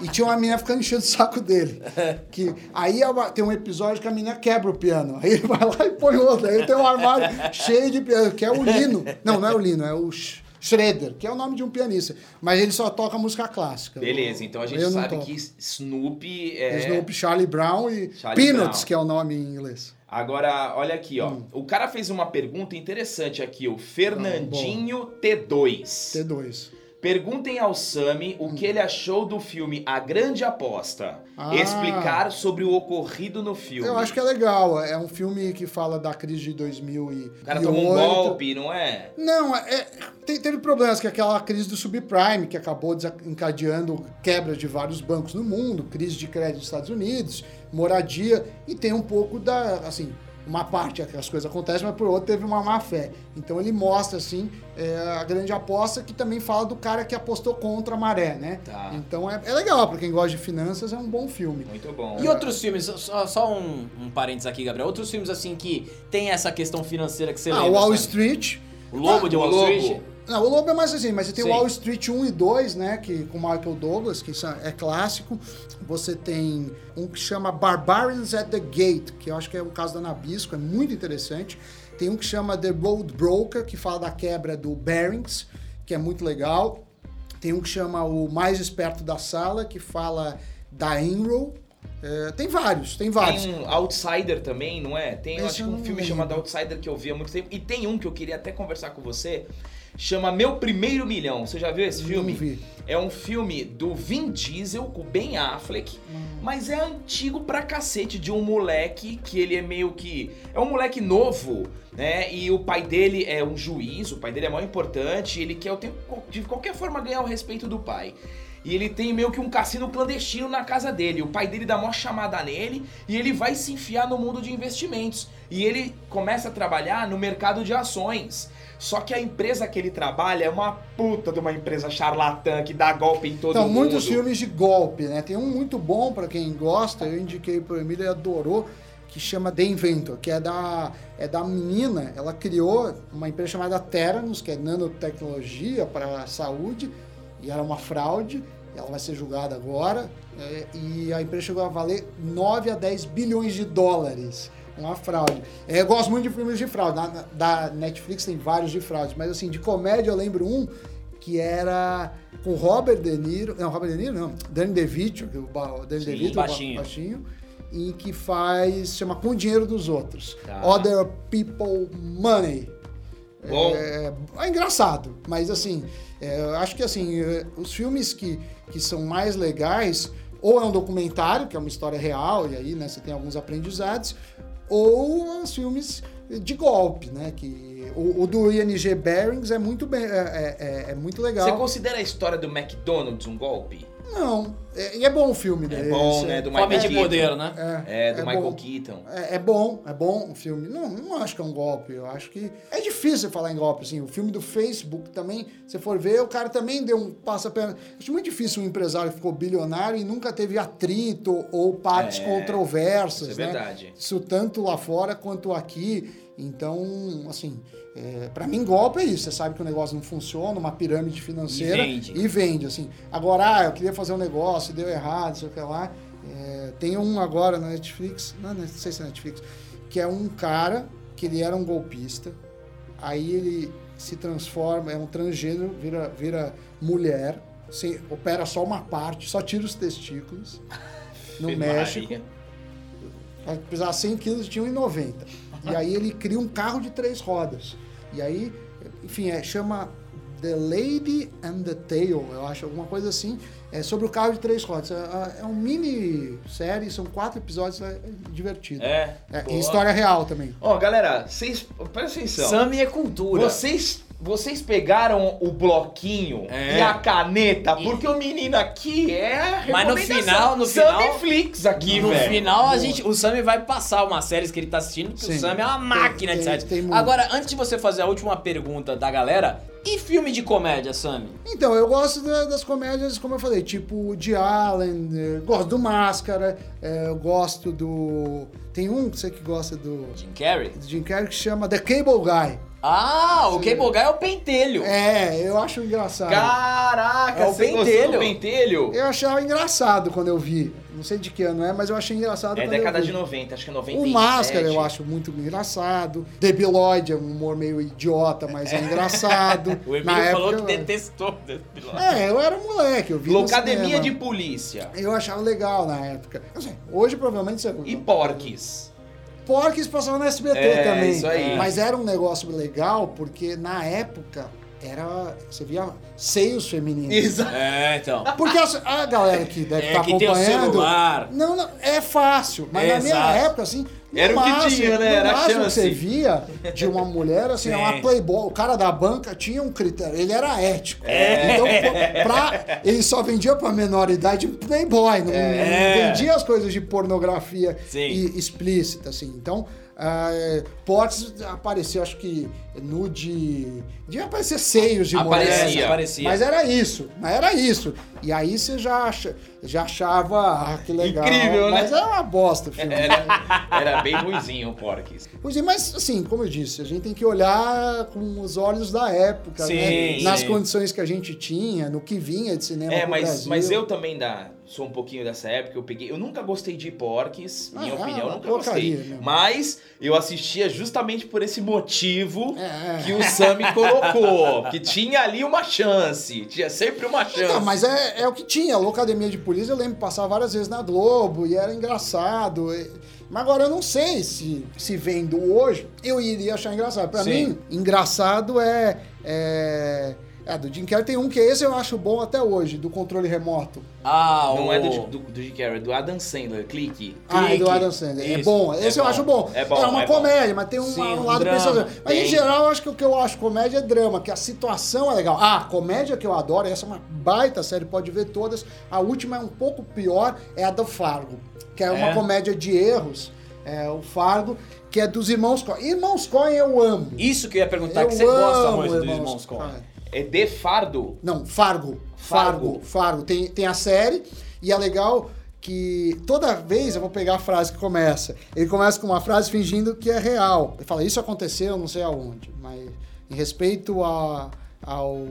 e tinha uma menina ficando enchendo o saco dele. Que, aí é tem um episódio que a menina quebra o piano. Aí ele vai lá e põe outro. Aí tem um armário cheio de piano, que é o Lino. Não, não é o Lino, é o Schroeder, que é o nome de um pianista. Mas ele só toca música clássica. Beleza, então a gente sabe toco. que Snoopy é. Snoopy, Charlie Brown e Charlie Peanuts, Brown. que é o nome em inglês. Agora, olha aqui, Hum. ó. O cara fez uma pergunta interessante aqui, o Fernandinho T2. T2. Perguntem ao Sami o que ele achou do filme A Grande Aposta. Ah. Explicar sobre o ocorrido no filme. Eu acho que é legal. É um filme que fala da crise de 2008. O cara tomou um golpe, não é? Não, é, te- teve problemas, que é aquela crise do subprime, que acabou desencadeando quebra de vários bancos no mundo, crise de crédito nos Estados Unidos, moradia, e tem um pouco da, assim, uma parte que as coisas acontecem, mas por outra teve uma má fé. Então ele mostra, assim, é, a grande aposta, que também fala do cara que apostou contra a maré, né? Tá. Então é, é legal, pra quem gosta de finanças, é um bom filme. Muito bom. E outros filmes, só, só um, um parênteses aqui, Gabriel. Outros filmes assim que tem essa questão financeira que você Ah, lembra. Wall sabe? Street. O Lobo de Ah, o Wall Lobo. Street. Não, o Lobo é mais assim, mas você tem Sim. o Wall Street 1 e 2, né? Que, com Michael Douglas, que são- é clássico. Você tem um que chama Barbarians at the Gate, que eu acho que é o caso da Nabisco, é muito interessante. Tem um que chama The Road Broker, que fala da quebra do Barings, que é muito legal. Tem um que chama O Mais Esperto da Sala, que fala da Enroll. É, tem vários, tem vários. Tem um Outsider também, não é? Tem, acho um filme lembro. chamado Outsider que eu vi há muito tempo. E tem um que eu queria até conversar com você, chama Meu Primeiro Milhão. Você já viu esse filme? Não vi. É um filme do Vin Diesel com Ben Affleck, Hum. mas é antigo pra cacete de um moleque que ele é meio que. É um moleque novo, né? E o pai dele é um juiz, o pai dele é muito importante, ele quer o tempo, de qualquer forma ganhar o respeito do pai. E ele tem meio que um cassino clandestino na casa dele. O pai dele dá mó chamada nele e ele vai se enfiar no mundo de investimentos. E ele começa a trabalhar no mercado de ações. Só que a empresa que ele trabalha é uma puta de uma empresa charlatã que dá golpe em todo Então, mundo. muitos filmes de golpe, né? Tem um muito bom pra quem gosta, eu indiquei pro Emílio, ele adorou, que chama The Inventor, que é da, é da menina, ela criou uma empresa chamada Theranos, que é nanotecnologia para a saúde, e era uma fraude, ela vai ser julgada agora, é, e a empresa chegou a valer 9 a 10 bilhões de dólares. Uma fraude. É, eu gosto muito de filmes de fraude. Na- da Netflix tem vários de fraude, mas assim, de comédia eu lembro um que era com Robert De Niro, não, Robert De Niro não, Danny DeVito, que o Danny Sim, DeVito, baixinho. baixinho, em que faz, chama Com o Dinheiro dos Outros, Tá. Other People Money. Bom. É, é engraçado, mas assim, é, eu acho que assim, é, os filmes que, que são mais legais, ou é um documentário, que é uma história real, e aí né, você tem alguns aprendizados, ou os filmes de golpe, né? Que o, o do ING Bearings é muito bem, é, é- é- é muito legal. Você considera a história do McDonald's um golpe? Não, é- e é bom o filme, É né? bom, Esse- né? Do Michael de Keaton. poder, né? É, do Michael bom. Keaton. É, é bom, é bom o filme. Não, não acho que é um golpe. Eu acho que é difícil você falar em golpe. Assim, o filme do Facebook também, se for ver, o cara também deu um passo a perna. Acho muito difícil um empresário que ficou bilionário e nunca teve atrito ou partes É, controversas. isso é né? verdade. Isso tanto lá fora quanto aqui. Então, assim, é, para mim, golpe é isso. Você sabe que o negócio não funciona, uma pirâmide financeira. E vende. E vende, assim. Agora, ah, eu queria fazer um negócio, deu errado, sei o que lá. É, tem um agora na Netflix, não, não sei se é Netflix, que é um cara que ele era um golpista, aí ele se transforma, é um transgênero, vira, vira mulher, se, opera só uma parte, só tira os testículos no México. Ela pesava 100 quilos, tinha 1,90. E aí ele cria um carro de três rodas. E aí, enfim, é, chama The Lady and the Tail, eu acho, alguma coisa assim. É sobre o carro de três rodas. É, é um mini série, são quatro episódios, é divertido. É. É, e história real também. Ó, galera, vocês. Presta atenção. Sammy é cultura. Vocês, vocês pegaram o bloquinho É. e a caneta, E- porque o menino aqui é. Mas no final- no final- Samiflix aqui, no velho. final, a Boa. gente, o Sammy vai passar umas séries que ele tá assistindo, porque o Sim. Sammy é uma Tem- máquina de tem- séries. tem muito. Agora, antes de você fazer a última pergunta da galera, e filme de comédia, Sammy? Então, eu gosto da- das comédias, como eu falei, tipo de Allen, eh, gosto do Máscara, eh, eu gosto do. Tem um, você que gosta do, Jim Carrey? do Jim Carrey que chama The Cable Guy. Ah, o Cable é o pentelho. É, eu acho engraçado. Caraca, É o pentelho. do pentelho? Eu achava engraçado quando eu vi. Não sei de que ano é, mas eu achei engraçado É década de 90, acho que é 97. O Máscara eu acho muito engraçado. Debiloid é um humor meio idiota, mas é engraçado. O Emílio Na falou época, que eu- detestou piloto. É, eu era moleque, eu vi Locademia de Polícia. Eu achava legal na época. Hoje provavelmente você... E Porques. Porques passava no SBT É, também. isso aí. Mas era um negócio legal porque na época era. Você via seios femininos. Exato. É, então. Porque a, a galera que deve É, estar que tem o acompanhando. celular. Não, não, é fácil. Mas na minha Exato. época, assim. Era o que tinha, né? Era a máximo que chance. você via de uma mulher, assim, Sim. uma playboy. O cara da banca tinha um critério. Ele era ético. Então, pô, pra, ele só vendia pra menor idade playboy. Não, É. não vendia as coisas de pornografia e- explícita, assim. Então. Uh, Potts apareceu, acho que nude. Devia aparecer seios de Aparecia. mulher. aparecia. Mas era isso, mas era isso. E aí você já, acha- já achava, ah, que legal. Incrível, né? Mas era uma bosta o filme. Era, era bem ruizinho o Porques. Pois é, mas assim, como eu disse, a gente tem que olhar com os olhos da época, Sim, né? Nas sim. condições que a gente tinha, no que vinha de cinema É, mas, Brasil. mas eu também da, sou um pouquinho dessa época. Eu peguei. Eu nunca gostei de Porques, minha Ah, opinião, nunca porcaria gostei. mesmo. Mas eu assistia justamente por esse motivo É. que o Sammy colocou. Que tinha ali uma chance. Tinha sempre uma chance. Então, mas é, é o que tinha. A Locademia de Polícia eu lembro passar várias vezes na Globo e era engraçado. Mas agora eu não sei se, se vendo hoje, eu iria achar engraçado. Pra Sim. mim, engraçado é. é... É, do Jim Carrey tem um que esse eu acho bom até hoje, do controle remoto. Ah, Não o... é do, do, do Jim Carrey, é do Adam Sandler, clique. Ah, é Clique. do Adam Sandler. É Isso, bom, é esse eu bom, acho bom. é bom, uma é bom. comédia, mas tem um, Sim, um lado pensador. Mas em tem. geral, eu acho que o que eu acho comédia é drama, que a situação é legal. Ah, comédia que eu adoro, essa é uma baita série, pode ver todas. A última é um pouco pior, é a do Fargo, que é uma É? comédia de erros. É o Fargo, que é dos irmãos Coen. Irmãos Coen eu amo. Isso que eu ia perguntar, eu que você gosta muito dos irmãos Coen. É de fardo. Não, Fargo. Fargo. Fargo. Fargo. Tem, tem a série e é legal que toda vez eu vou pegar a frase que começa. Ele começa com uma frase fingindo que é real. Ele fala, isso aconteceu não sei aonde, mas em respeito a, ao,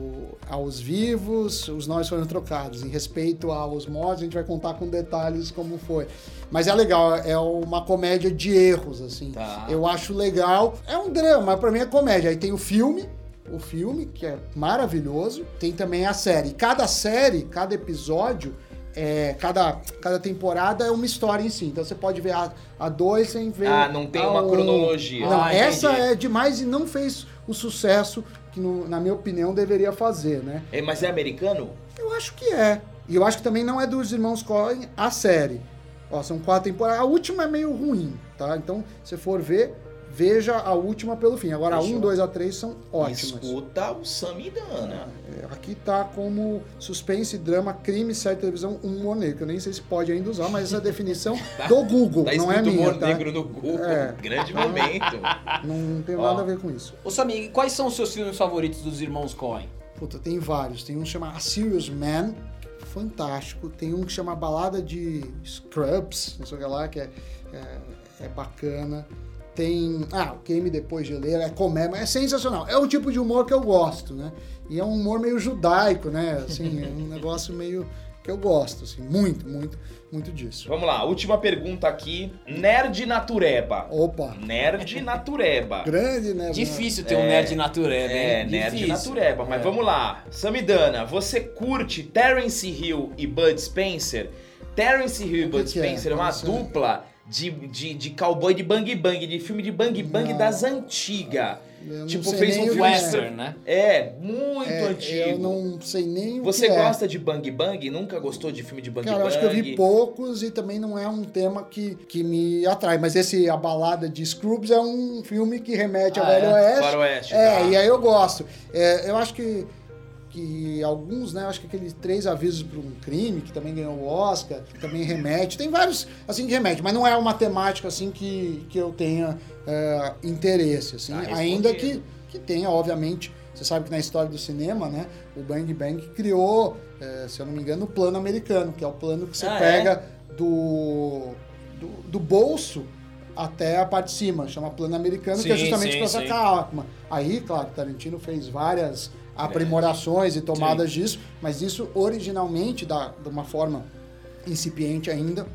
aos vivos, os nomes foram trocados. Em respeito aos mortos, a gente vai contar com detalhes como foi. Mas é legal, é uma comédia de erros, assim. Tá. Eu acho legal. É um drama, mas pra mim é comédia. Aí tem o filme, o filme, que é maravilhoso. Tem também a série. Cada série, cada episódio, é, cada, cada temporada é uma história em si. Então você pode ver a, a dois sem ver. Ah, não tem a uma um. cronologia. Não, Ah, essa entendi. é demais e não fez o sucesso que, no- na minha opinião, deveria fazer, né? É, mas é americano? Eu acho que é. E eu acho que também não é dos irmãos Coen a série. Ó, são quatro temporadas. A última é meio ruim, tá? Então, se for ver, veja a última pelo fim. Agora, a Fechou. 1, 2 a 3 são ótimas. Escuta o Samidana. É, Aqui tá como suspense, drama, crime, série de televisão, humor negro. Eu nem sei se pode ainda usar, mas essa é a definição do Google, Tá não é minha, humor tá? negro no Google. É. Grande momento. Não tem Ó. nada a ver com isso. Ô Samir, quais são os seus filmes favoritos dos irmãos Coen? Puta, tem vários. Tem um que chama A Serious Man, fantástico. Tem um que chama Balada de Scrubs, não sei o que lá, que é, é, é bacana. Tem. Ah, o Game Depois de Ler, é comédia, é sensacional. É o tipo de humor que eu gosto, né? E é um humor meio judaico, né? Assim, é um negócio meio que eu gosto, assim, muito, muito, muito disso. Vamos lá, última pergunta aqui. Nerd Natureba. Opa! Nerd Natureba. Grande, né? Difícil ter um nerd natureba, É, hein? nerd Difícil. natureba. Mas É. vamos lá. Samidana, você curte Terence Hill e Bud Spencer? Terence Hill e Bud é? Spencer é uma dupla de, de, de cowboy de bang bang, de filme de bang bang Não. das antigas. Tipo, fez um o filme é. Western, né? É, muito É, antigo. Eu não sei nem o Você que é. gosta de bang bang? Nunca gostou de filme de bang Cara, bang? eu acho que eu vi poucos e também não é um tema que, que me atrai. Mas esse A Balada de Scrubs é um filme que remete ao Ah, Velho é? Oeste. Faroeste, É, tá. e aí eu gosto. É, eu acho que, que alguns, né? Acho que aqueles Três Avisos para um Crime, que também ganhou o Oscar, que também remete. Tem vários, assim, que remete. Mas não é uma temática, assim, que, que eu tenha é, interesse, assim. Tá ainda que, que tenha, obviamente... Você sabe que na história do cinema, né? O Bang Bang criou, é, se eu não me engano, o plano americano, que é o plano que você Ah, pega do, do, do bolso até a parte de cima, chama plano americano, que é Sim, justamente sim, para sim. sacar a arma. Aí, claro, Tarantino fez várias aprimorações e tomadas disso, mas isso originalmente, da, de uma forma incipiente ainda,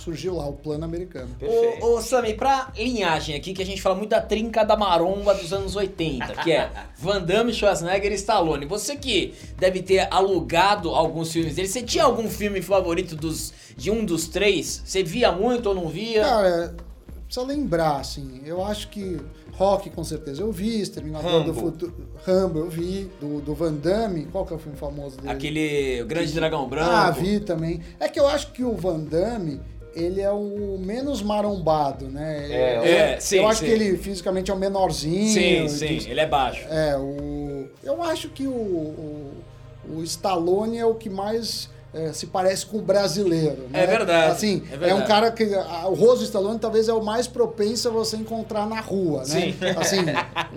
surgiu lá o plano americano. Perfeito. Ô, ô Sammy, pra linhagem aqui, que a gente fala muito da trinca da maromba dos anos 80, que é Van Damme, Schwarzenegger e Stallone. Você que deve ter alugado alguns filmes dele, você tinha algum filme favorito dos, de um dos três? Você via muito ou não via? Cara, precisa lembrar, assim, eu acho que Rock com certeza eu vi, Exterminador do Rambo. Futuro, Rambo eu vi, do, do Van Damme, qual que é o filme famoso dele? Aquele o Grande Dragão Branco. Ah, vi também. É que eu acho que o Van Damme, ele é o menos marombado, né? É, eu, é, sim, eu acho sim. que ele fisicamente é o menorzinho. Sim, sim, ele é baixo. É, o... Eu acho que o, o, o Stallone é o que mais é, se parece com o brasileiro. né? É verdade, Assim, é é, verdade. um cara que. a- o rosto do Stallone talvez é o mais propenso a você encontrar na rua, né? Sim. Assim,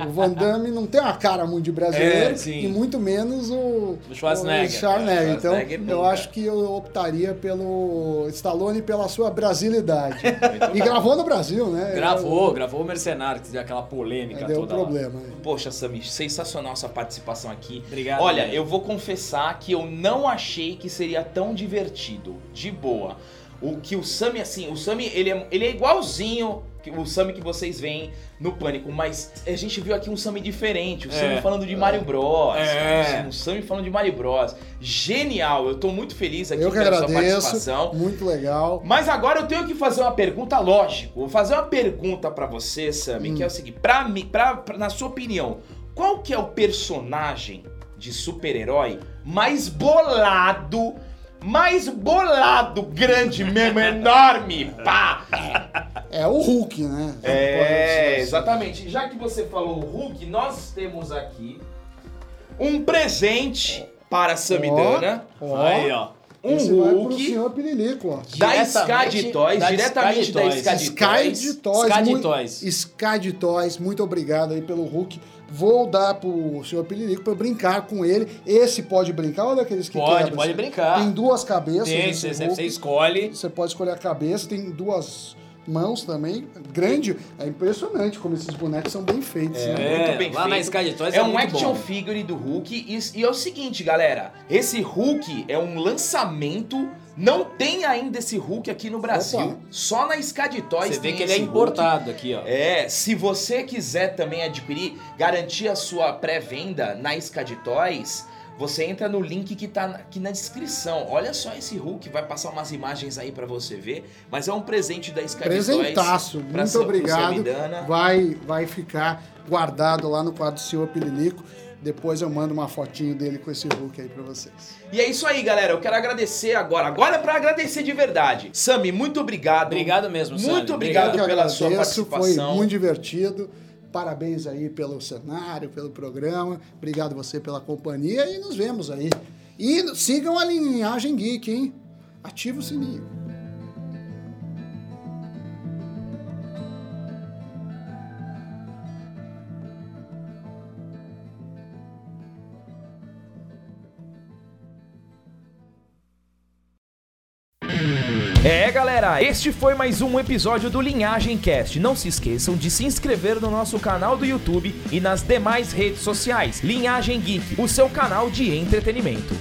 o Van Damme não tem uma cara muito de brasileiro É, sim. e muito menos o, O Schwarzenegger. o Schwarzenegger. É, Então, Schwarzenegger eu nunca. acho que eu optaria pelo Stallone pela sua brasilidade. Muito e bom. gravou no Brasil, né? Gravou, gravou o Mercenário, que deu aquela polêmica Deu toda lá. problema. Poxa, Sami, sensacional essa participação aqui. Obrigado. Olha, eu vou confessar que eu não achei que seria tão divertido. De boa. O que o Sami, assim, o Sami, ele é, ele é igualzinho que o Sami que vocês veem no Pânico, mas a gente viu aqui um Sami diferente. O É. Sami falando de Mario Bros. É. O Sami falando de Mario Bros. Genial, eu tô muito feliz aqui Eu que pela sua agradeço. participação. Muito legal. Mas agora eu tenho que fazer uma pergunta, lógico. Vou fazer uma pergunta pra você, Sammy, Hum. que é o seguinte: pra, mim- pra, pra- na sua opinião, qual que é o personagem de super-herói mais bolado, mais bolado, grande mesmo, enorme, pá! É o Hulk, né? É, exatamente. Já que você falou o Hulk, nós temos aqui um presente para a Samidana. Ó, Aí, ó. Um esse vai pro Hulk senhor Pirilico, ó. da Diretamente Skad Toys, da diretamente Skad da. Skad Toys. de Toys. De Toys, muito obrigado aí pelo Hulk. Vou dar pro senhor Pirilico pra eu brincar com ele. Esse pode brincar, olha aqueles que Pode, quebram. pode brincar. Tem duas cabeças. Tem, esse você, você escolhe. Você pode escolher a cabeça, tem duas mãos também. Grande. É impressionante como esses bonecos são bem feitos, É, né? muito bem lá na feito. Sky de Toys É, é, um muito action bom. figure do Hulk e, e é o seguinte, galera. Esse Hulk é um lançamento. Não tem ainda esse Hulk aqui no Brasil. Opa. Só na Skad Toys Você vê tem que ele é esse Hulk. importado aqui, ó. É, se você quiser também adquirir, garantir a sua pré-venda na Skad Toys, você entra no link que tá aqui na descrição. Olha só esse Hulk, vai passar umas imagens aí pra você ver, mas é um presente da Skad Presentaço, muito obrigado. Vai, vai ficar guardado lá no quadro do senhor Pirilico. Depois eu mando uma fotinho dele com esse Hulk aí pra vocês. E é isso aí, galera. Eu quero agradecer agora. Agora é pra agradecer de verdade. Sami, muito obrigado. Obrigado mesmo, Sami. Muito obrigado que pela sua agradeço, foi participação. muito divertido. Parabéns aí pelo cenário, pelo programa. Obrigado você pela companhia e nos vemos aí. E sigam a linhagem geek, hein? Ativa o sininho. Este foi mais um episódio do Linhagem Cast. Não se esqueçam de se inscrever no nosso canal do YouTube e nas demais redes sociais. Linhagem Geek, o seu canal de entretenimento.